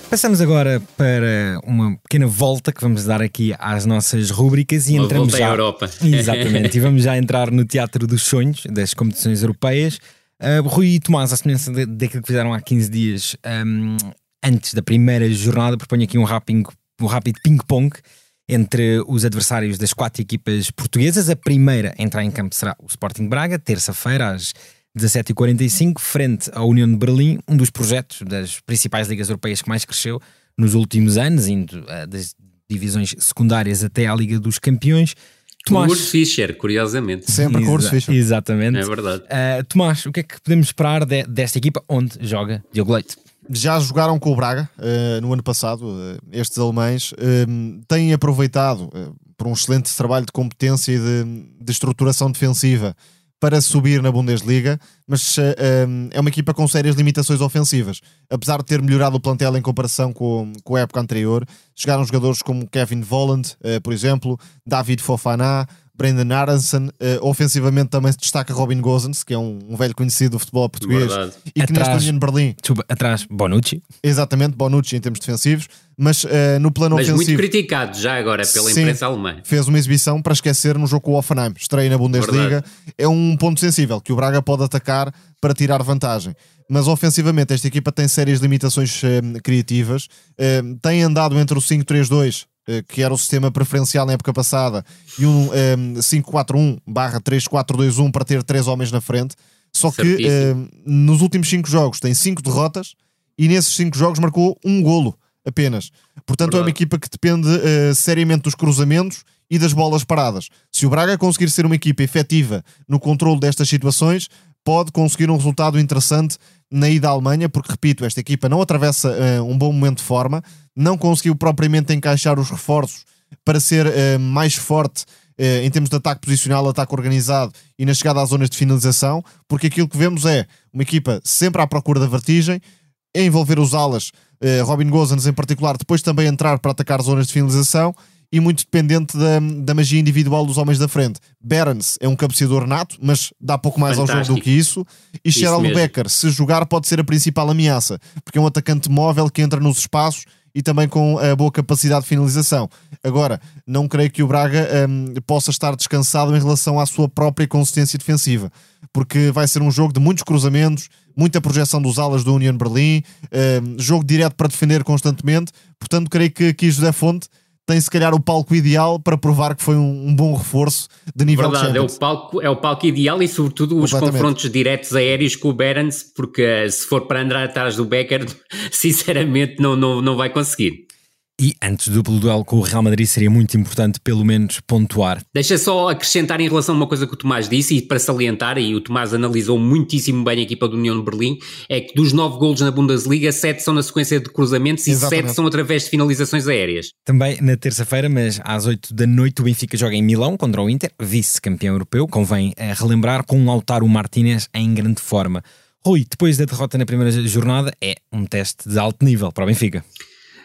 A: Passamos agora para uma pequena volta que vamos dar aqui às nossas rúbricas e
C: uma
A: entramos
C: volta
A: já.
C: À Europa.
A: Exatamente, e vamos já entrar no Teatro dos Sonhos das competições europeias. Uh, Rui e Tomás, à semelhança daquilo que fizeram há 15 dias, um, antes da primeira jornada, proponho aqui um rápido, um rápido ping-pong entre os adversários das quatro equipas portuguesas. A primeira a entrar em campo será o Sporting Braga, terça-feira, às 17h45, frente à União de Berlim, um dos projetos das principais ligas europeias que mais cresceu nos últimos anos, indo uh, das divisões secundárias até à Liga dos Campeões.
C: Tomás... Urs Fischer, curiosamente.
B: Sempre com Urs Fischer.
A: Exatamente.
C: É verdade.
A: Uh, Tomás, o que é que podemos esperar de, desta equipa onde joga Diogo Leite?
B: Já jogaram com o Braga uh, no ano passado, uh, estes alemães têm aproveitado por um excelente trabalho de competência e de, de estruturação defensiva para subir na Bundesliga, mas uh, é uma equipa com sérias limitações ofensivas. Apesar de ter melhorado o plantel em comparação com, com a época anterior, chegaram jogadores como Kevin Volland, uh, por exemplo, David Fofana, Brendan Aronson. Uh, ofensivamente também se destaca Robin Gosens, que é um, um velho conhecido do futebol português.
C: Verdade.
B: E que
A: Atrás-
B: neste União de Berlim,
A: Desculpa, atrás, Bonucci.
B: exatamente, Bonucci em termos defensivos, mas uh, no plano
C: Mas muito
B: ofensivo
C: criticado já agora pela
B: Sim.
C: imprensa alemã.
B: fez uma exibição para esquecer no jogo com o Offenheim, estreia na Bundesliga.
C: Verdade.
B: É um ponto sensível que o Braga pode atacar para tirar vantagem. Mas ofensivamente, esta equipa tem sérias limitações eh, criativas. Eh, tem andado entre o 5-3-2, eh, que era o sistema preferencial na época passada, e um eh, 5-4-1 barra 3-4-2-1 para ter três homens na frente. Só que
C: Certíssimo.
B: eh, nos últimos cinco jogos tem cinco derrotas e nesses cinco jogos marcou um golo apenas. Portanto, é uma
C: Verdade.
B: equipa que depende eh, seriamente dos cruzamentos e das bolas paradas. Se o Braga conseguir ser uma equipa efetiva no controle destas situações, pode conseguir um resultado interessante na ida à Alemanha, porque, repito, esta equipa não atravessa eh, um bom momento de forma, não conseguiu propriamente encaixar os reforços para ser eh, mais forte eh, em termos de ataque posicional, ataque organizado e na chegada às zonas de finalização, porque aquilo que vemos é uma equipa sempre à procura da vertigem, envolver os alas, Robin Gosens em particular, depois também entrar para atacar zonas de finalização e muito dependente da, da magia individual dos homens da frente. Berens é um cabeceador nato, mas dá pouco mais ao jogo do
C: Fantástico.
B: que isso. E
C: Isso mesmo.
B: Becker, se jogar, pode ser a principal ameaça, porque é um atacante móvel que entra nos espaços e também com a boa capacidade de finalização. Agora, não creio que o Braga hum, possa estar descansado em relação à sua própria consistência defensiva, porque vai ser um jogo de muitos cruzamentos, muita projeção dos alas do Union Berlim, hum, jogo direto para defender constantemente. Portanto, creio que aqui José Fonte tem se calhar o palco ideal para provar que foi um, um bom reforço de nível
C: Verdade, é o, palco, é o palco ideal e sobretudo os confrontos diretos aéreos com o Berens, porque eh, se for para andar atrás do Becker, sinceramente não, não, não vai conseguir.
A: E antes do duplo duelo com o Real Madrid seria muito importante pelo menos pontuar.
C: Deixa só acrescentar em relação a uma coisa que o Tomás disse e para salientar, e o Tomás analisou muitíssimo bem a equipa do União de Berlim, é que dos nove golos na Bundesliga, sete são na sequência de cruzamentos e
B: Exatamente.
C: sete são através de finalizações aéreas.
A: Também na terça-feira, mas às 8 da noite, o Benfica joga em Milão contra o Inter, vice-campeão europeu. Convém eh, relembrar com o Lautaro Martínez em grande forma. Rui, depois da derrota na primeira jornada, é um teste de alto nível para o Benfica.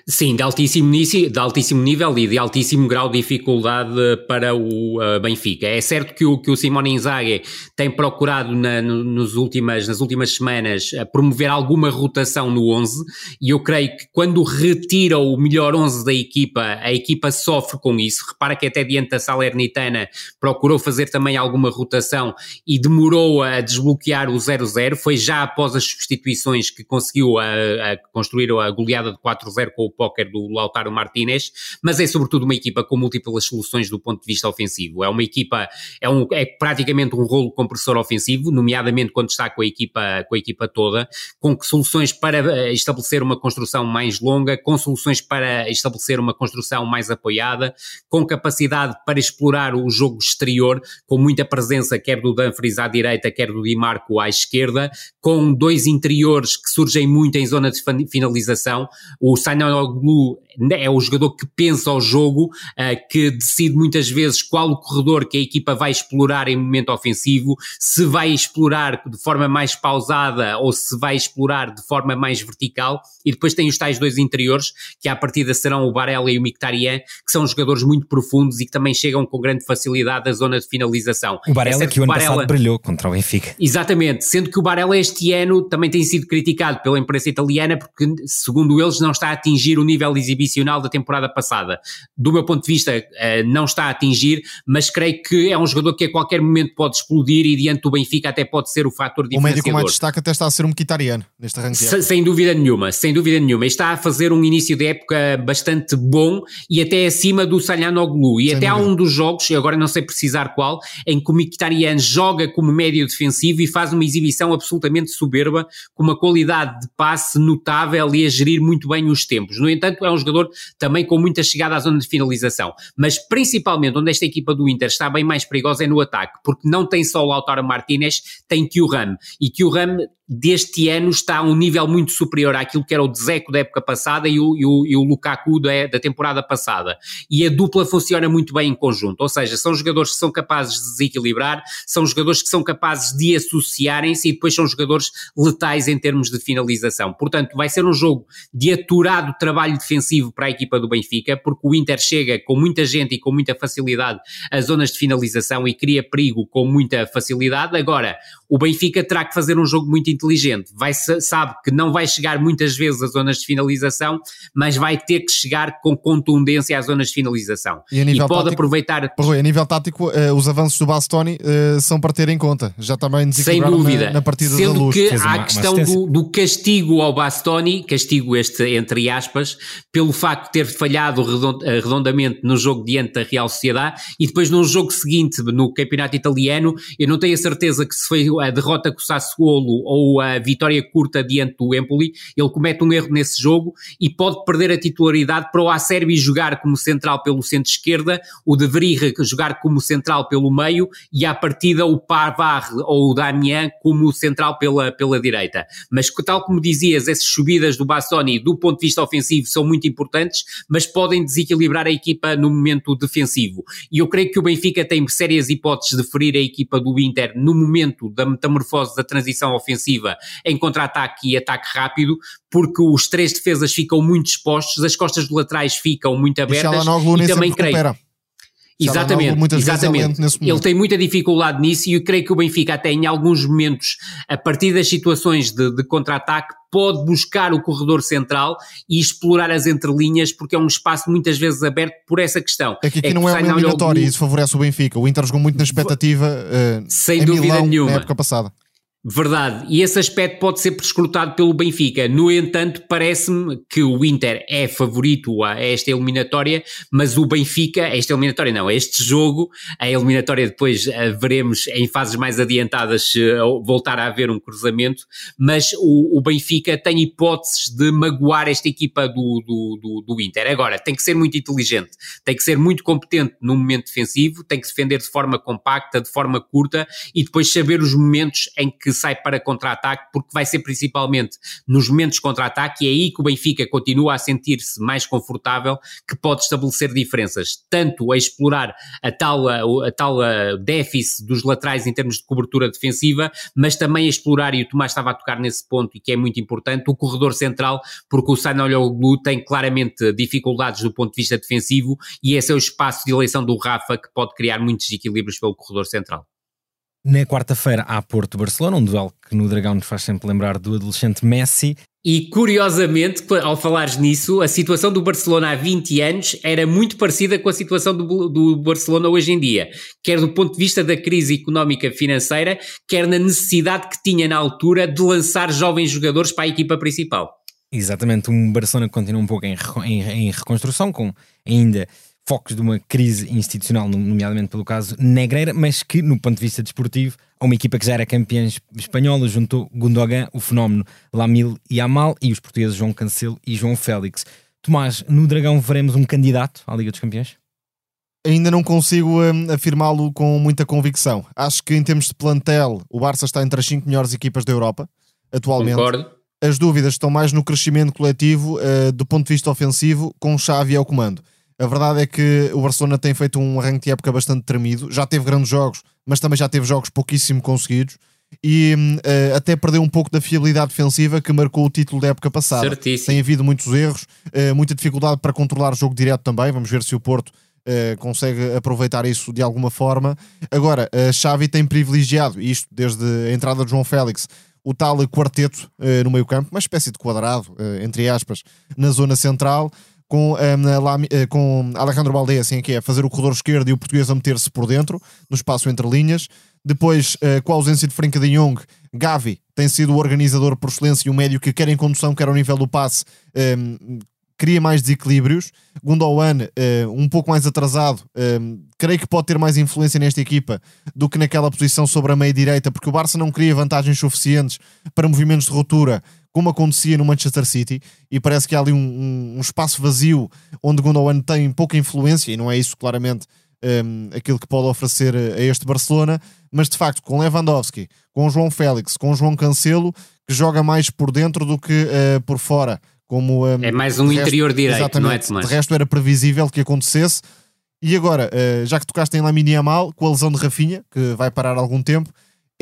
C: Sim, de altíssimo, de altíssimo nível e de altíssimo grau de dificuldade para o uh, Benfica. É certo que o, que o Simone Inzaghi tem procurado na, no- nos últimas, nas últimas semanas uh, promover alguma rotação no 11 e eu creio que quando retira o melhor 11 da equipa, a equipa sofre com isso. Repara que até diante da Salernitana procurou fazer também alguma rotação e demorou a desbloquear o 0-0. Foi já após as substituições que conseguiu a, a construir a goleada de 4-0 com o póquer do Lautaro Martínez, mas é sobretudo uma equipa com múltiplas soluções do ponto de vista ofensivo. É uma equipa, é, um, é praticamente um rolo compressor ofensivo, nomeadamente quando está com a equipa, com a equipa toda, com soluções para eh, estabelecer uma construção mais longa, com soluções para estabelecer uma construção mais apoiada, com capacidade para explorar o jogo exterior, com muita presença quer do Dumfries à direita, quer do Di Marco à esquerda, com dois interiores que surgem muito em zona de finalização. O Glue. É o jogador que pensa o jogo, eh, que decide muitas vezes qual o corredor que a equipa vai explorar em momento ofensivo, se vai explorar de forma mais pausada ou se vai explorar de forma mais vertical. E depois tem os tais dois interiores, que à partida serão o Barella e o Mkhitaryan, que são jogadores muito profundos e que também chegam com grande facilidade à zona de finalização.
A: O Barella,
C: É
A: que o ano
C: Barella-
A: passado brilhou contra o Benfica.
C: Exatamente, sendo que o Barella este ano também tem sido criticado pela imprensa italiana porque, segundo eles, não está a atingir o nível exibicionista exibicional da temporada passada. Do meu ponto de vista, uh, não está a atingir, mas creio que é um jogador que a qualquer momento pode explodir e diante do Benfica até pode ser o fator diferenciador.
B: O médico mais destaque até está a ser um Mkhitaryan neste.
C: Se, sem dúvida nenhuma, sem dúvida nenhuma. Está a fazer um início de época bastante bom e até acima do Salhanoglu. E sem até dúvida. há um dos jogos, eu agora não sei precisar qual, em que o Mkhitaryan joga como médio defensivo e faz uma exibição absolutamente soberba, com uma qualidade de passe notável e a gerir muito bem os tempos. No entanto, é um jogador também com muita chegada à zona de finalização. Mas principalmente onde esta equipa do Inter está bem mais perigosa é no ataque, porque não tem só o Lautaro Martinez, tem Thuram. E Thuram deste ano está a um nível muito superior àquilo que era o Dzeko da época passada e o, e o, e o Lukaku da, da, temporada passada. E a dupla funciona muito bem em conjunto, ou seja, são jogadores que são capazes de desequilibrar, são jogadores que são capazes de associarem-se e depois são jogadores letais em termos de finalização. Portanto, vai ser um jogo de aturado trabalho defensivo para a equipa do Benfica, porque o Inter chega com muita gente e com muita facilidade às zonas de finalização e cria perigo com muita facilidade. Agora, o Benfica terá que fazer um jogo muito inteligente. Vai, sabe que não vai chegar muitas vezes às zonas de finalização, mas vai ter que chegar com contundência às zonas de finalização.
B: E, e pode tático, aproveitar. Rui, a nível tático, uh, os avanços do Bastoni uh, são para ter em conta. Já também
C: Sem dúvida. Na, na partida Sendo da luz. que há a questão do, do, castigo ao Bastoni, castigo este entre aspas, pelo facto de ter falhado eh, redondamente no jogo diante da Real Sociedade e depois num jogo seguinte no campeonato italiano, eu não tenho a certeza que se foi a derrota com o Sassuolo ou a vitória curta diante do Empoli, ele comete um erro nesse jogo e pode perder a titularidade para o Acerbi jogar como central pelo centro-esquerda, o De Vrij jogar como central pelo meio e à partida o Parvar ou o Damian como central pela, pela direita. Mas tal como dizias, essas subidas do Bastoni do ponto de vista ofensivo são muito importantes, mas podem desequilibrar a equipa no momento defensivo. E eu creio que o Benfica tem sérias hipóteses de ferir a equipa do Inter no momento da metamorfose da transição ofensiva em contra-ataque e ataque rápido, porque os três defesas ficam muito expostos, as costas de laterais ficam muito abertas e, e também creio. Recupera. Exatamente, exatamente. Ele tem muita dificuldade nisso e eu creio que o Benfica até em alguns momentos, a partir das situações de, de contra-ataque, pode buscar o corredor central e explorar as entrelinhas, porque é um espaço muitas vezes aberto por essa questão.
B: É que aqui é não é uma eliminatória e isso favorece o Benfica. O Inter jogou muito na expectativa uh,
C: Sem dúvida
B: Milão,
C: nenhuma.
B: na época passada.
C: Verdade, e esse aspecto pode ser prescrutado pelo Benfica. No entanto, parece-me que o Inter é favorito a esta eliminatória, mas o Benfica, esta eliminatória não, este jogo, a eliminatória depois uh, veremos em fases mais adiantadas se uh, voltar a haver um cruzamento, mas o, o, Benfica tem hipóteses de magoar esta equipa do, do, do, do Inter. Agora, tem que ser muito inteligente, tem que ser muito competente no momento defensivo, tem que defender de forma compacta, de forma curta e depois saber os momentos em que que sai para contra-ataque, porque vai ser principalmente nos momentos de contra-ataque, e é aí que o Benfica continua a sentir-se mais confortável, que pode estabelecer diferenças, tanto a explorar a tal, a, tal déficit dos laterais em termos de cobertura defensiva, mas também a explorar, e o Tomás estava a tocar nesse ponto, e que é muito importante, o corredor central, porque o Sanologlu tem claramente dificuldades do ponto de vista defensivo, e esse é o espaço de eleição do Rafa que pode criar muitos desequilíbrios pelo corredor central.
A: Na quarta-feira há Porto-Barcelona, um duelo que no Dragão nos faz sempre lembrar do adolescente Messi.
C: E curiosamente, ao falares nisso, a situação do Barcelona há 20 anos era muito parecida com a situação do, do Barcelona hoje em dia, quer do ponto de vista da crise económica financeira, quer na necessidade que tinha na altura de lançar jovens jogadores para a equipa principal.
A: Exatamente, um Barcelona que continua um pouco em, em, em reconstrução, com ainda focos de uma crise institucional, nomeadamente pelo caso Negreira, mas que, no ponto de vista desportivo, a uma equipa que já era campeã espanhola juntou Gundogan, o fenómeno Lamil e Amal e os portugueses João Cancelo e João Félix. Tomás, no Dragão veremos um candidato à Liga dos Campeões?
B: Ainda não consigo um, afirmá-lo com muita convicção. Acho que em termos de plantel, o Barça está entre as 5 melhores equipas da Europa, atualmente.
C: Concordo.
B: As dúvidas estão mais no crescimento coletivo uh, do ponto de vista ofensivo, com Xavi ao comando. A verdade é que o Barcelona tem feito um arranque de época bastante tremido. Já teve grandes jogos, mas também já teve jogos pouquíssimo conseguidos. E uh, até perdeu um pouco da fiabilidade defensiva que marcou o título da época passada.
C: Certíssimo.
B: Tem havido muitos erros, uh, muita dificuldade para controlar o jogo direto também. Vamos ver se o Porto uh, consegue aproveitar isso de alguma forma. Agora, a Xavi tem privilegiado, isto desde a entrada de João Félix, o tal quarteto no meio campo, uma espécie de quadrado, entre aspas, na zona central com, um, com Alejandro Balde, assim que é, fazer o corredor esquerdo e o português a meter-se por dentro, no espaço entre linhas. Depois, uh, com a ausência de Frank de Jong, Gavi tem sido o organizador por excelência e o médio que quer em condução, quer ao nível do passe, um, cria mais desequilíbrios. Gundogan, uh, um pouco mais atrasado, uh, creio que pode ter mais influência nesta equipa do que naquela posição sobre a meia-direita, porque o Barça não cria vantagens suficientes para movimentos de ruptura, como acontecia no Manchester City, e parece que há ali um, um, um espaço vazio onde Gundogan tem pouca influência, e não é isso claramente um, aquilo que pode oferecer a este Barcelona, mas de facto com Lewandowski, com João Félix, com João Cancelo, que joga mais por dentro do que uh, por fora como,
C: um, é mais um interior direito, não é,
B: Tomás? De resto era previsível que acontecesse. E agora, uh, já que tocaste em Lamine Yamal, com a lesão de Rafinha, que vai parar algum tempo,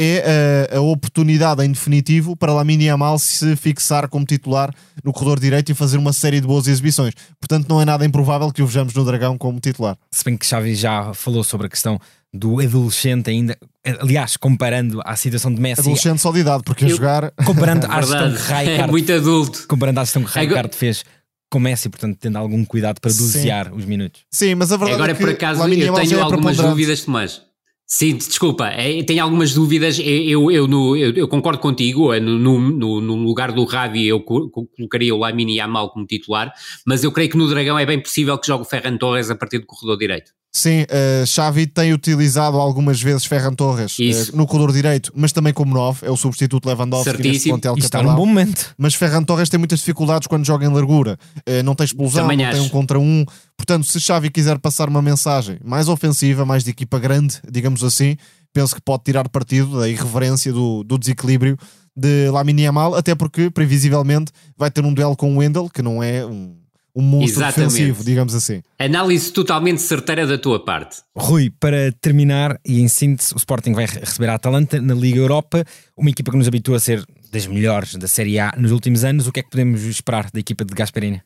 B: é a, a oportunidade em definitivo para Lamine Yamal se fixar como titular no corredor direito e fazer uma série de boas exibições. Portanto, não é nada improvável que o vejamos no Dragão como titular.
A: Se bem que Xavi já falou sobre a questão do adolescente ainda, aliás, comparando à situação de Messi.
B: Adolescente só de idade, porque eu, a jogar.
A: Comparando à gestão que
C: Rijkaard. É muito adulto.
A: Comparando à gestão que Rijkaard fez com Messi, portanto, tendo algum cuidado para dosear Sim. os minutos.
B: Sim, mas a verdade
C: Agora,
B: é que.
C: Agora, por acaso, eu tenho é algumas dúvidas, Tomás. Sim, desculpa, é, tenho algumas dúvidas. Eu, eu, eu, eu, eu concordo contigo. No, no, no, lugar do Ravi, eu colocaria o Lamini Yamal como titular, mas eu creio que no Dragão é bem possível que jogue o Ferran Torres a partir do corredor direito.
B: Sim, uh, Xavi tem utilizado algumas vezes Ferran Torres uh, no corredor direito, mas também como 9, é o substituto Lewandowski
C: Certíssimo. neste
A: plantel está num bom momento.
B: Mas Ferran Torres tem muitas dificuldades quando joga em largura, uh, não tem explosão, também não acho. tem um contra um. Portanto, se Xavi quiser passar uma mensagem mais ofensiva, mais de equipa grande, digamos assim, penso que pode tirar partido da irreverência, do, do desequilíbrio de Lamine Yamal, até porque previsivelmente vai ter um duelo com o Wendel, que não é um um monstro Exatamente. defensivo, digamos assim.
C: Análise totalmente certeira da tua parte.
A: Rui, para terminar, e em síntese, o Sporting vai receber a Atalanta na Liga Europa, uma equipa que nos habitua a ser das melhores da Série A nos últimos anos. O que é que podemos esperar da equipa de Gasperini?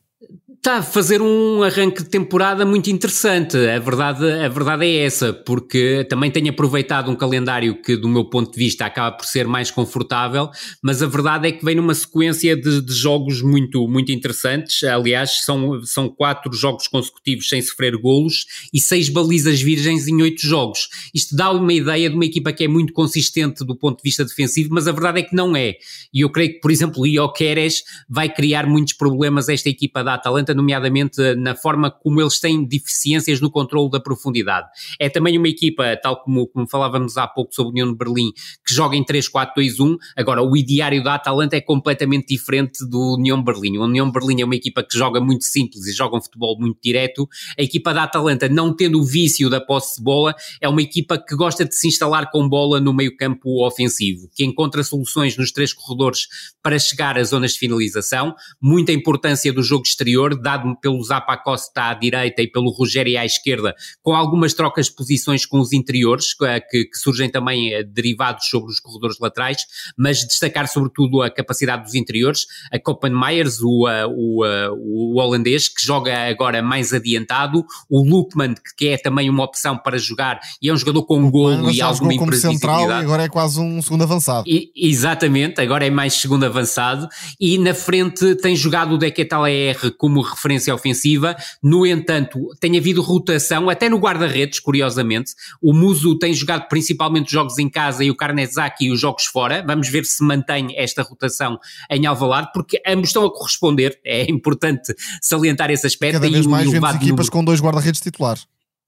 C: Está a fazer um arranque de temporada muito interessante. A verdade, a verdade é essa, porque também tenho aproveitado um calendário que, do meu ponto de vista, acaba por ser mais confortável, mas a verdade é que vem numa sequência de, de jogos muito, muito interessantes. Aliás, são, são quatro jogos consecutivos sem sofrer golos e seis balizas virgens em oito jogos. Isto dá uma ideia de uma equipa que é muito consistente do ponto de vista defensivo, mas a verdade é que não é. E eu creio que, por exemplo, o Io Queres vai criar muitos problemas a esta equipa da Atalanta nomeadamente na forma como eles têm deficiências no controle da profundidade. É também uma equipa, tal como, como falávamos há pouco sobre a União de Berlim, que joga em 3-4-2-1. Agora, o ideário da Atalanta é completamente diferente do União Berlim. O União Berlim é uma equipa que joga muito simples e joga um futebol muito direto. A equipa da Atalanta, não tendo o vício da posse de bola, é uma equipa que gosta de se instalar com bola no meio campo ofensivo, que encontra soluções nos três corredores para chegar às zonas de finalização, muita importância do jogo exterior, dado pelo Zapa Costa à direita e pelo Rogério à esquerda, com algumas trocas de posições com os interiores, eh, que, que surgem também eh, derivados sobre os corredores laterais, mas destacar sobretudo a capacidade dos interiores, a Copen Myers, o, eh, o, o, holandês, que joga agora mais adiantado, o Lukman, que é também uma opção para jogar, e é um jogador com um golo e alguma imprevisibilidade. Central,
B: agora é quase um segundo avançado.
C: E, exatamente, agora é mais segundo avançado, e na frente tem jogado o Dequetal R como referência ofensiva, no entanto, tem havido rotação, até no guarda-redes, curiosamente. O Muso tem jogado principalmente jogos em casa e o Karnezaki os jogos fora. Vamos ver se mantém esta rotação em Alvalade, porque ambos estão a corresponder. É importante salientar esse aspecto.
B: Cada vez mais vemos equipas número... com dois guarda-redes titulares.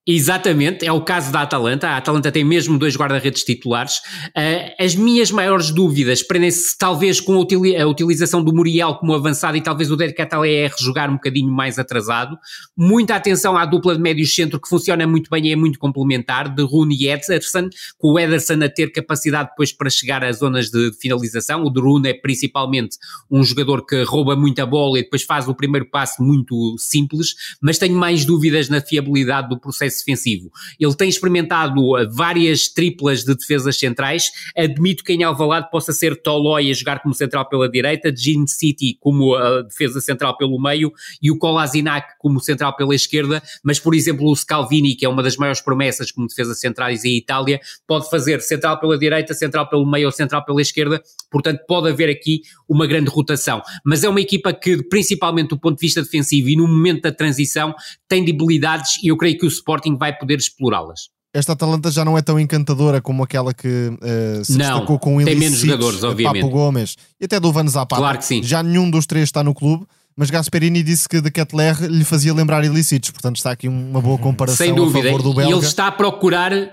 C: Exatamente, é o caso da Atalanta. A Atalanta tem mesmo dois guarda-redes titulares. Uh, as minhas maiores dúvidas prendem-se talvez com a, utilização do Muriel como avançado e talvez o Derek Cataler jogar um bocadinho mais atrasado. Muita atenção à dupla de médio centro que funciona muito bem e é muito complementar, de Rune e Ederson, com o Ederson a ter capacidade depois para chegar às zonas de finalização. O de Rune é principalmente um jogador que rouba muita bola e depois faz o primeiro passo muito simples, mas tenho mais dúvidas na fiabilidade do processo processo defensivo. Ele tem experimentado uh, várias triplas de defesas centrais, admito que em Alvalade possa ser Tolói a jogar como central pela direita, Gene City como a defesa central pelo meio e o Kolasinac como central pela esquerda, mas por exemplo o Scalvini, que é uma das maiores promessas como defesa centrais em Itália, pode fazer central pela direita, central pelo meio ou central pela esquerda, portanto pode haver aqui uma grande rotação. Mas é uma equipa que, principalmente do ponto de vista defensivo e no momento da transição, tem debilidades e eu creio que o Sporting vai poder explorá-las
B: esta Atalanta já não é tão encantadora como aquela que uh, se não, destacou com o
C: tem menos jogadores, obviamente.
B: Papo Gomes e até do Van Zapata.
C: Claro que sim.
B: Já nenhum dos três está no clube mas Gasperini disse que de Kettler lhe fazia lembrar ilícitos, portanto está aqui uma boa comparação
C: Sem dúvida.
B: a favor do belga.
C: E ele está a procurar uh, uh,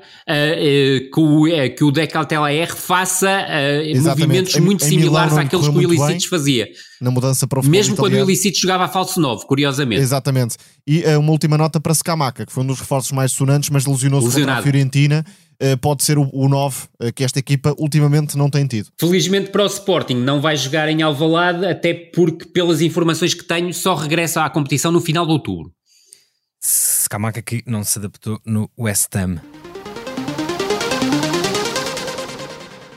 C: que, o, uh, que o Decatelaer faça movimentos em, muito em similares àqueles que o Ilicites fazia.
B: Na mudança para o
C: Mesmo
B: quando
C: o Ilicites jogava a falso 9, curiosamente.
B: Exatamente. E uma última nota para Scamaca, que foi um dos reforços mais sonantes, mas lesionou-se contra a Fiorentina pode ser o, o 9 eh, que esta equipa ultimamente não tem tido.
C: Felizmente para o Sporting não vai jogar em Alvalade, até porque pelas informações que tenho só regressa à competição no final de outubro.
A: Scamaca que não se adaptou no West Ham.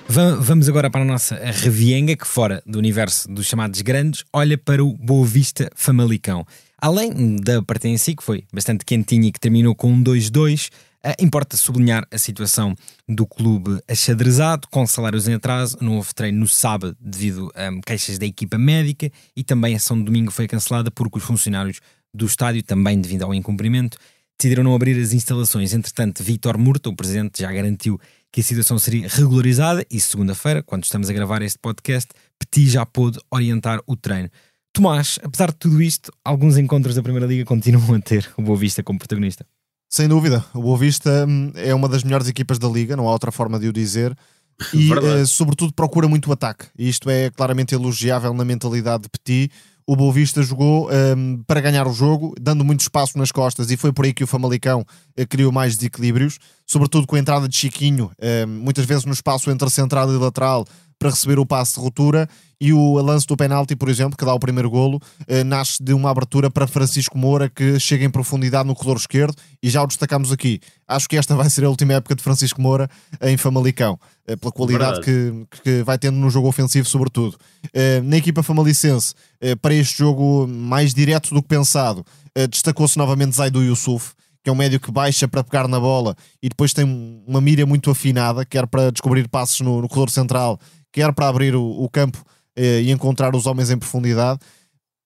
A: Vamos agora para a nossa revienga, que fora do universo dos chamados grandes, olha para o Boa Vista Famalicão. Além da partida em si, que foi bastante quentinha e que terminou com um 2-2, Uh, importa sublinhar a situação do clube achadrezado, com salários em atraso. Não houve treino no sábado devido a um, queixas da equipa médica e também a ação de domingo foi cancelada porque os funcionários do estádio, também devido ao incumprimento, decidiram não abrir as instalações. Entretanto, Vítor Murta, o presidente, já garantiu que a situação seria regularizada e segunda-feira, quando estamos a gravar este podcast, Petit já pôde orientar o treino. Tomás, apesar de tudo isto, alguns encontros da Primeira Liga continuam a ter o Boa Vista como protagonista.
B: Sem dúvida, o Boa Vista hum, é uma das melhores equipas da liga, não há outra forma de o dizer. E, uh, sobretudo, procura muito ataque. E isto é claramente elogiável na mentalidade de Petit. O Boa Vista jogou um, para ganhar o jogo, dando muito espaço nas costas, e foi por aí que o Famalicão uh, criou mais desequilíbrios, sobretudo com a entrada de Chiquinho, uh, muitas vezes no espaço entre central e lateral, para receber o passe de ruptura e o lance do penalti, por exemplo, que dá o primeiro golo, eh, nasce de uma abertura para Francisco Moura que chega em profundidade no corredor esquerdo e já o destacamos aqui. Acho que esta vai ser a última época de Francisco Moura em Famalicão, eh, pela qualidade que, que, vai tendo no jogo ofensivo, sobretudo. Eh, na equipa famalicense, para este jogo mais direto do que pensado, destacou-se novamente Zaidu Yusuf que é um médio que baixa para pegar na bola e depois tem uma mira muito afinada, quer para descobrir passos no, no corredor central, quer para abrir o, o campo eh, e encontrar os homens em profundidade.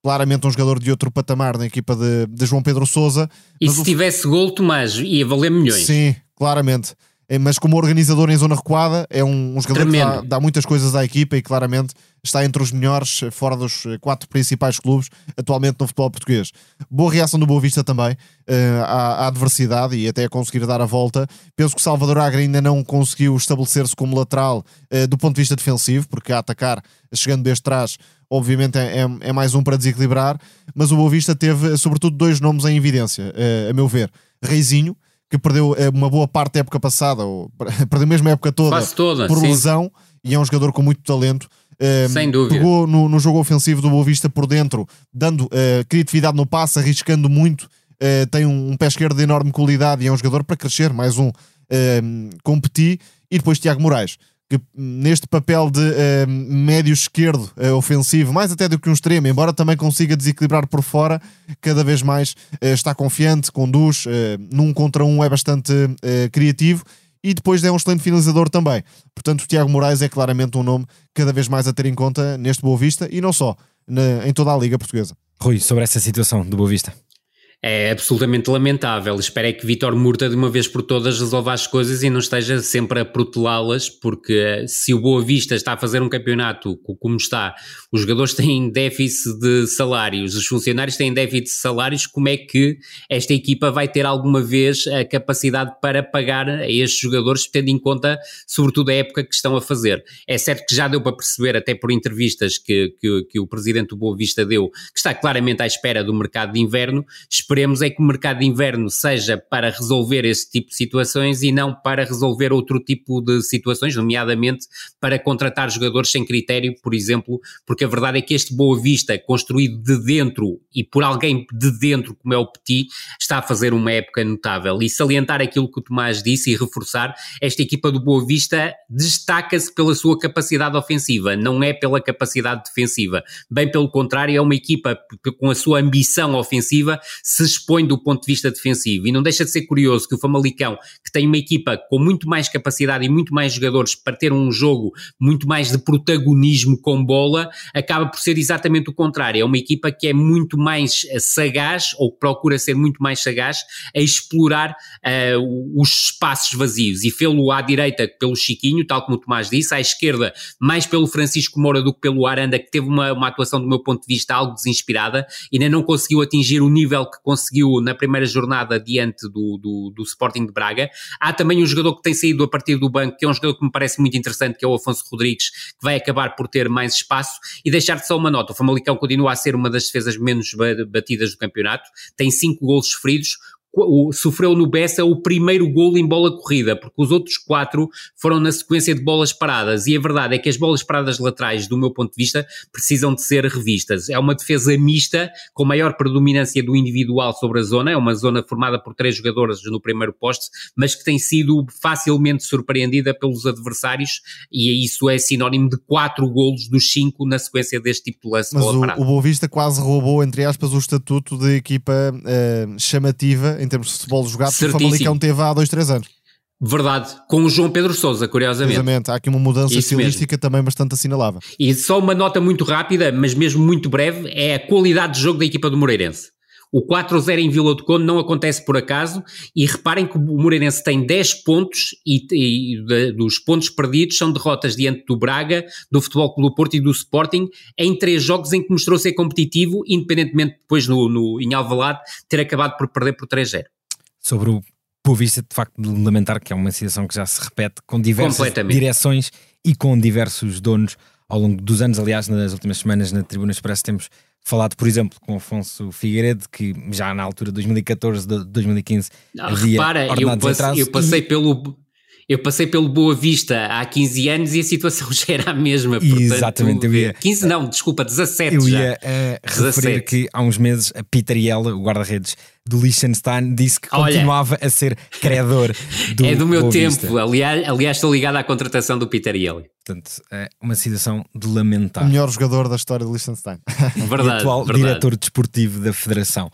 B: Claramente um jogador de outro patamar na equipa de, de João Pedro Souza.
C: E se o... tivesse gol, Tomás, ia valer milhões.
B: Sim, claramente. É, mas como organizador em zona recuada, é um, um jogador Tremendo. que dá, dá, muitas coisas à equipa e claramente está entre os melhores, eh, fora dos eh, quatro principais clubes atualmente no futebol português. Boa reação do Boa Vista também uh, à, à, adversidade e até a conseguir dar a volta. Penso que o Salvador Agra ainda não conseguiu estabelecer-se como lateral uh, do ponto de vista defensivo, porque a atacar, chegando desde trás, obviamente é, é, é, mais um para desequilibrar, mas o Boa Vista teve sobretudo dois nomes em evidência, uh, a meu ver. Reizinho, que perdeu eh, uma boa parte da época passada, ou perdeu mesmo a época toda,
C: toda
B: por
C: sim.
B: lesão, e é um jogador com muito talento.
C: Uh, Sem dúvida.
B: Pegou no, no, jogo ofensivo do Boa Vista por dentro, dando uh, criatividade no passe, arriscando muito. Uh, tem um, um, pé esquerdo de enorme qualidade e é um jogador para crescer. Mais um competir. E depois Tiago Moraes, que neste papel de uh, médio esquerdo uh, ofensivo, mais até do que um extremo, embora também consiga desequilibrar por fora, cada vez mais uh, está confiante, conduz, num contra um é bastante criativo e depois é um excelente finalizador também. Portanto, o Tiago Moraes é claramente um nome cada vez mais a ter em conta neste Boa Vista e não só, na, em toda a Liga Portuguesa.
A: Rui, sobre essa situação do Boa Vista
C: é absolutamente lamentável. Espero é que Vitor Murta de uma vez por todas resolva as coisas e não esteja sempre a protelá-las, porque eh, se o Boa Vista está a fazer um campeonato como está, os jogadores têm déficit de salários, os funcionários têm déficit de salários, como é que esta equipa vai ter alguma vez a capacidade para pagar a estes jogadores, tendo em conta, sobretudo, a época que estão a fazer? É certo que já deu para perceber, até por entrevistas que, que, que o presidente do Boa Vista deu, que está claramente à espera do mercado de inverno esperemos é que o mercado de inverno seja para resolver esse tipo de situações e não para resolver outro tipo de situações, nomeadamente para contratar jogadores sem critério, por exemplo, porque a verdade é que este Boa Vista, construído de dentro e por alguém de dentro, como é o Petit, está a fazer uma época notável. E salientar aquilo que o Tomás disse e reforçar, esta equipa do Boa Vista destaca-se pela sua capacidade ofensiva, não é pela capacidade defensiva. Bem pelo contrário, é uma equipa que com a sua ambição ofensiva se expõe do ponto de vista defensivo. E não deixa de ser curioso que o Famalicão, que tem uma equipa com muito mais capacidade e muito mais jogadores para ter um jogo muito mais de protagonismo com bola, acaba por ser exatamente o contrário. É uma equipa que é muito mais sagaz, ou procura ser muito mais sagaz, a explorar uh, os espaços vazios. E fê-lo à direita pelo Chiquinho, tal como o Tomás disse, à esquerda mais pelo Francisco Moura do que pelo Aranda, que teve uma, uma atuação do meu ponto de vista algo desinspirada, ainda não conseguiu atingir o nível que conseguiu na primeira jornada diante do, do, do Sporting de Braga. Há também um jogador que tem saído a partir do banco, que é um jogador que me parece muito interessante, que é o Afonso Rodrigues, que vai acabar por ter mais espaço, e deixar-te só uma nota, o Famalicão continua a ser uma das defesas menos batidas do campeonato, tem cinco golos sofridos, sofreu no Bessa o primeiro golo em bola corrida, porque os outros quatro foram na sequência de bolas paradas, e a verdade é que as bolas paradas laterais, do meu ponto de vista, precisam de ser revistas. É uma defesa mista, com maior predominância do individual sobre a zona, é uma zona formada por três jogadores no primeiro poste, mas que tem sido facilmente surpreendida pelos adversários, e isso é sinónimo de quatro golos dos cinco na sequência deste tipo de lance
B: mas
C: bola
B: o,
C: parada.
B: o Boa Vista quase roubou, entre aspas, o estatuto de equipa uh, chamativa em termos de futebol jogado, que o Famalicão teve há dois, três anos.
C: Verdade, com o João Pedro Sousa, curiosamente.
B: Exatamente, há aqui uma mudança Isso estilística mesmo. também bastante assinalável.
C: E só uma nota muito rápida, mas mesmo muito breve, é a qualidade de jogo da equipa do Moreirense. O 4-0 em Vila do Conde não acontece por acaso e reparem que o Moreirense tem 10 pontos e, e de, dos pontos perdidos são derrotas diante do Braga, do Futebol Clube do Porto e do Sporting em três jogos em que mostrou ser competitivo, independentemente depois no, no, em Alvalade ter acabado por perder por 3-0.
A: Sobre o Boa Vista, de facto, de lamentar que é uma situação que já se repete com diversas direções e com diversos donos ao longo dos anos. Aliás, nas últimas semanas na Tribuna Express temos falado, por exemplo, com Afonso Figueiredo, que já na altura de 2014, 2015,
C: Não, havia repara, eu, passe, eu passei e... pelo eu passei pelo Boa Vista há 15 anos e a situação já era a mesma. Portanto,
A: Exatamente. Eu ia,
C: 15 não, desculpa, 17
A: Eu
C: já.
A: ia uh, referir que há uns meses a Peter Yella, o guarda-redes do Liechtenstein, disse que Olha, continuava a ser credor do
C: É do meu
A: Boa
C: tempo. Aliás, aliás, estou ligado à contratação do Peter Yella.
A: Portanto, é uma situação de lamentar.
B: O melhor jogador da história do Liechtenstein.
C: Verdade.
A: e atual
C: verdade.
A: diretor desportivo da Federação.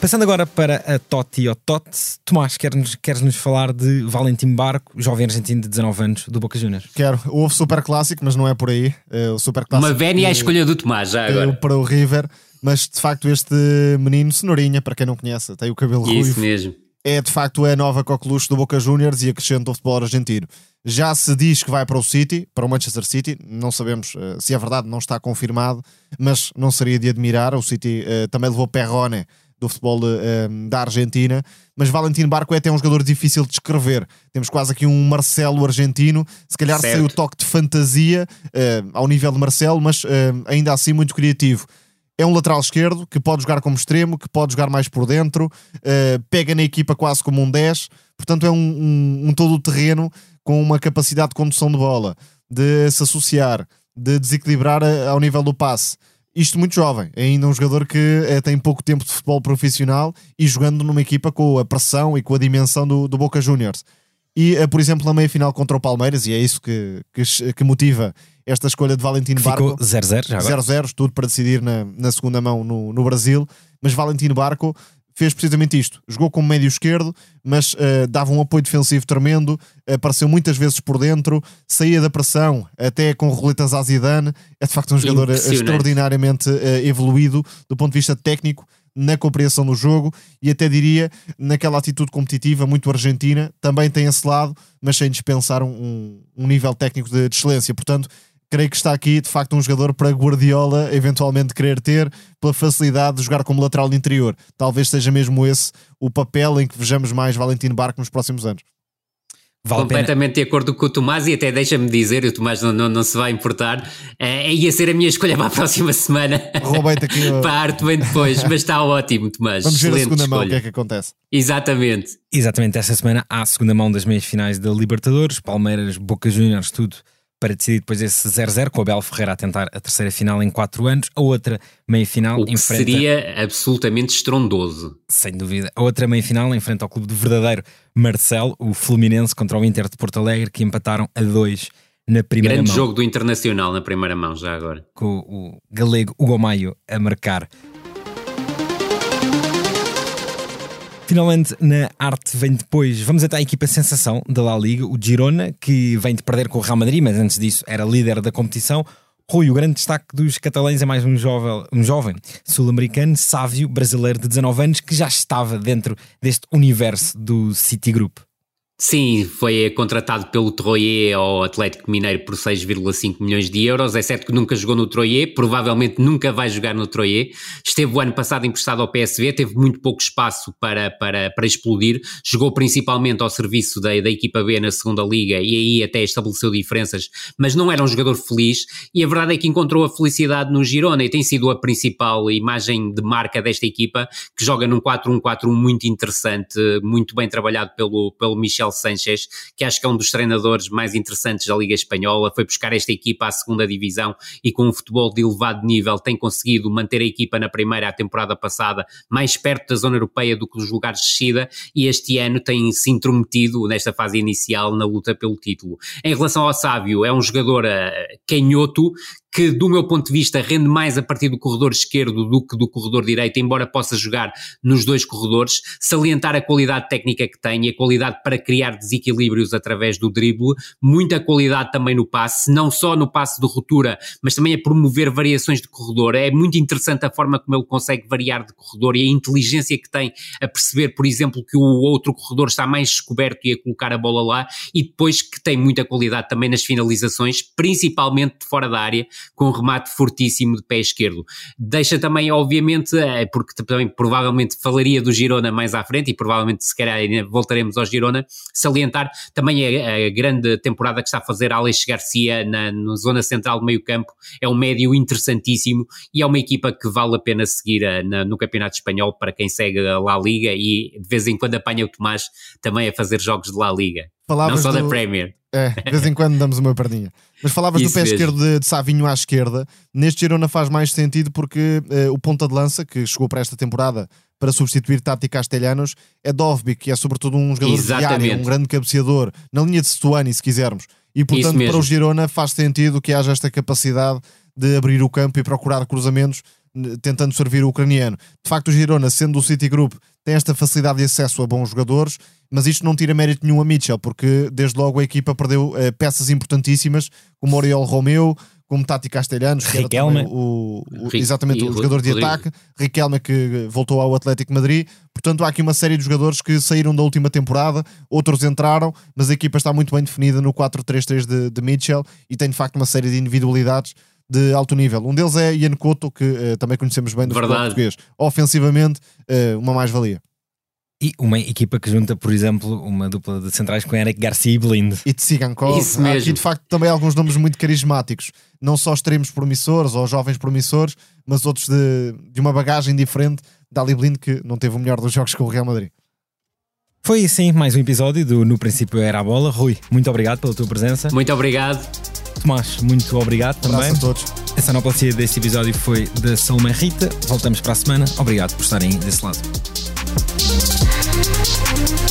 A: Passando agora para a Totti ou Totti, Tomás, queres, queres nos falar de Valentim Barco, jovem argentino de 19 anos, do Boca Juniors?
B: Quero. Houve super clássico, mas não é por aí. Uh, o super clássico.
C: Uma vénia à escolha do Tomás, já agora.
B: Para o River, mas de facto este menino, cenourinha, para quem não conhece, tem o cabelo
C: Isso
B: ruivo.
C: Isso mesmo.
B: É de facto a nova coqueluche do Boca Juniors e acrescenta o futebol argentino. Já se diz que vai para o City, para o Manchester City, não sabemos uh, se é verdade, não está confirmado, mas não seria de admirar. O City uh, também levou Perrone do futebol uh, da Argentina, mas Valentim Barco é até um jogador difícil de descrever. Temos quase aqui um Marcelo argentino, se calhar certo. sem o toque de fantasia ao nível de Marcelo, mas ainda assim muito criativo. É um lateral esquerdo que pode jogar como extremo, que pode jogar mais por dentro, pega na equipa quase como um 10, portanto é um, um, um todo o terreno com uma capacidade de condução de bola, de se associar, de desequilibrar ao nível do passe isto muito jovem, é ainda um jogador que é, tem pouco tempo de futebol profissional e jogando numa equipa com a pressão e com a dimensão do, do Boca Juniors. E, é, por exemplo, na meia final contra o Palmeiras, e é isso que, que, que motiva esta escolha de Valentino Barco.
A: Ficou 0-0 já 0-0,
B: tudo para decidir na, na segunda mão no, no Brasil, mas Valentino Barco fez precisamente isto. Jogou como médio esquerdo, mas uh, dava um apoio defensivo tremendo, apareceu muitas vezes por dentro, saía da pressão, até com roletas à Zidane. É de facto um jogador extraordinariamente uh, evoluído do ponto de vista técnico, na compreensão do jogo e até diria naquela atitude competitiva muito argentina. Também tem esse lado, mas sem dispensar um, um nível técnico de, de excelência. Portanto, creio que está aqui de facto um jogador para Guardiola eventualmente querer ter pela facilidade de jogar como lateral de interior. Talvez seja mesmo esse o papel em que vejamos mais Valentino Barco nos próximos anos.
C: Vale Completamente de acordo com o Tomás e até deixa-me dizer, o Tomás não, não, não se vai importar, é, ia ser a minha escolha para a próxima semana.
B: Roubei-te aqui.
C: para a arte bem depois, mas está ótimo, Tomás.
B: Vamos ver a segunda escolha. mão o que é que acontece.
C: Exatamente.
A: Exatamente, esta semana há a segunda mão das meias finais da Libertadores, Palmeiras, Boca Juniors, tudo para decidir depois esse 0-0, com o Abel Ferreira a tentar a terceira final em 4 anos, a outra meia-final
C: enfrenta... seria absolutamente estrondoso.
A: Sem dúvida. A outra meia-final enfrenta o clube do verdadeiro Marcelo, o Fluminense contra o Inter de Porto Alegre, que empataram a 2 na primeira
C: Grande
A: mão.
C: jogo do Internacional na primeira mão, já agora.
A: Com o galego Hugo Maio a marcar. Finalmente, na arte vem depois. Vamos até à equipa sensação da La Liga, o Girona, que vem de perder com o Real Madrid, mas antes disso era líder da competição. Rui, o grande destaque dos catalães é mais um jovem, um jovem sul-americano, sávio, brasileiro de 19 anos, que já estava dentro deste universo do Citigroup.
C: Sim, foi contratado pelo Troyer ao Atlético Mineiro por 6,5 milhões de euros. É certo que nunca jogou no Troyer, provavelmente nunca vai jogar no Troyer. Esteve o ano passado emprestado ao PSV, teve muito pouco espaço para, para, para explodir. Jogou principalmente ao serviço da, da equipa B na segunda Liga e aí até estabeleceu diferenças, mas não era um jogador feliz. E a verdade é que encontrou a felicidade no Girona e tem sido a principal imagem de marca desta equipa, que joga num 4-1-4-1 muito interessante, muito bem trabalhado pelo, pelo Michel Miguel Sanchez, que acho que é um dos treinadores mais interessantes da Liga Espanhola, foi buscar esta equipa à segunda divisão e com um futebol de elevado nível tem conseguido manter a equipa na primeira a temporada passada mais perto da zona europeia do que dos lugares de descida e este ano tem se intrometido nesta fase inicial na luta pelo título. Em relação ao Sávio, é um jogador uh, canhoto que, do meu ponto de vista, rende mais a partir do corredor esquerdo do que do corredor direito, embora possa jogar nos dois corredores, salientar a qualidade técnica que tem e a qualidade para criar desequilíbrios através do drible, muita qualidade também no passe, não só no passe de ruptura, mas também a promover variações de corredor. É muito interessante a forma como ele consegue variar de corredor e a inteligência que tem a perceber, por exemplo, que o outro corredor está mais descoberto e a colocar a bola lá, e depois que tem muita qualidade também nas finalizações, principalmente de fora da área, com um remate fortíssimo de pé esquerdo. Deixa também, obviamente, eh, porque também provavelmente falaria do Girona mais à frente e provavelmente se calhar voltaremos ao Girona, salientar também a, a grande temporada que está a fazer Alex Garcia na, na zona central do meio campo, é um médio interessantíssimo e é uma equipa que vale a pena seguir a, eh, na, no Campeonato Espanhol para quem segue a La Liga e de vez em quando apanha o Tomás também a fazer jogos de La Liga. Palavras não só do... da Premier.
B: É, de vez em quando damos uma perdinha. Mas falavas Isso do pé mesmo. esquerdo de, de, Savinho à esquerda. Neste Girona faz mais sentido porque uh, o ponta de lança, que chegou para esta temporada para substituir Tati Castelhanos, é Dovbik, que é sobretudo um jogador Exatamente. de área, um grande cabeceador, na linha de Stuani, se quisermos. E portanto, para o Girona faz sentido que haja esta capacidade de abrir o campo e procurar cruzamentos tentando servir o ucraniano. De facto, o Girona, sendo o City Group, tem esta facilidade de acesso a bons jogadores, mas isto não tira mérito nenhum a Mitchell, porque desde logo a equipa perdeu uh, peças importantíssimas, como Oriol Romeu, como Tati Castelhanos, que
A: Riquelme.
B: o, o, exatamente o jogador de ataque, Riquelme que voltou ao Atlético Madrid. Portanto, há aqui uma série de jogadores que saíram da última temporada, outros entraram, mas a equipa está muito bem definida no 4-3-3 de, de Mitchell e tem de facto uma série de individualidades de alto nível. Um deles é Ian Couto, que uh, também conhecemos bem do Verdade. futebol português. Ofensivamente, uh, uma mais-valia.
A: E uma equipa que junta, por exemplo, uma dupla de centrais com Eric Garcia e Blind.
B: E Tsigankov. Isso mesmo. Há aqui, de facto, também alguns nomes muito carismáticos. Não só extremos promissores ou jovens promissores, mas outros de, de uma bagagem diferente. Dali Blind, que não teve o melhor dos jogos com o Real Madrid.
A: Foi assim mais um episódio do No Princípio Era a Bola. Rui, muito obrigado pela tua presença.
C: Muito obrigado.
A: Tomás, muito obrigado um também.
B: a todos.
A: A sonoplastia deste episódio foi da Salomé Rita. Voltamos para a semana. Obrigado por estarem desse lado.
D: Thank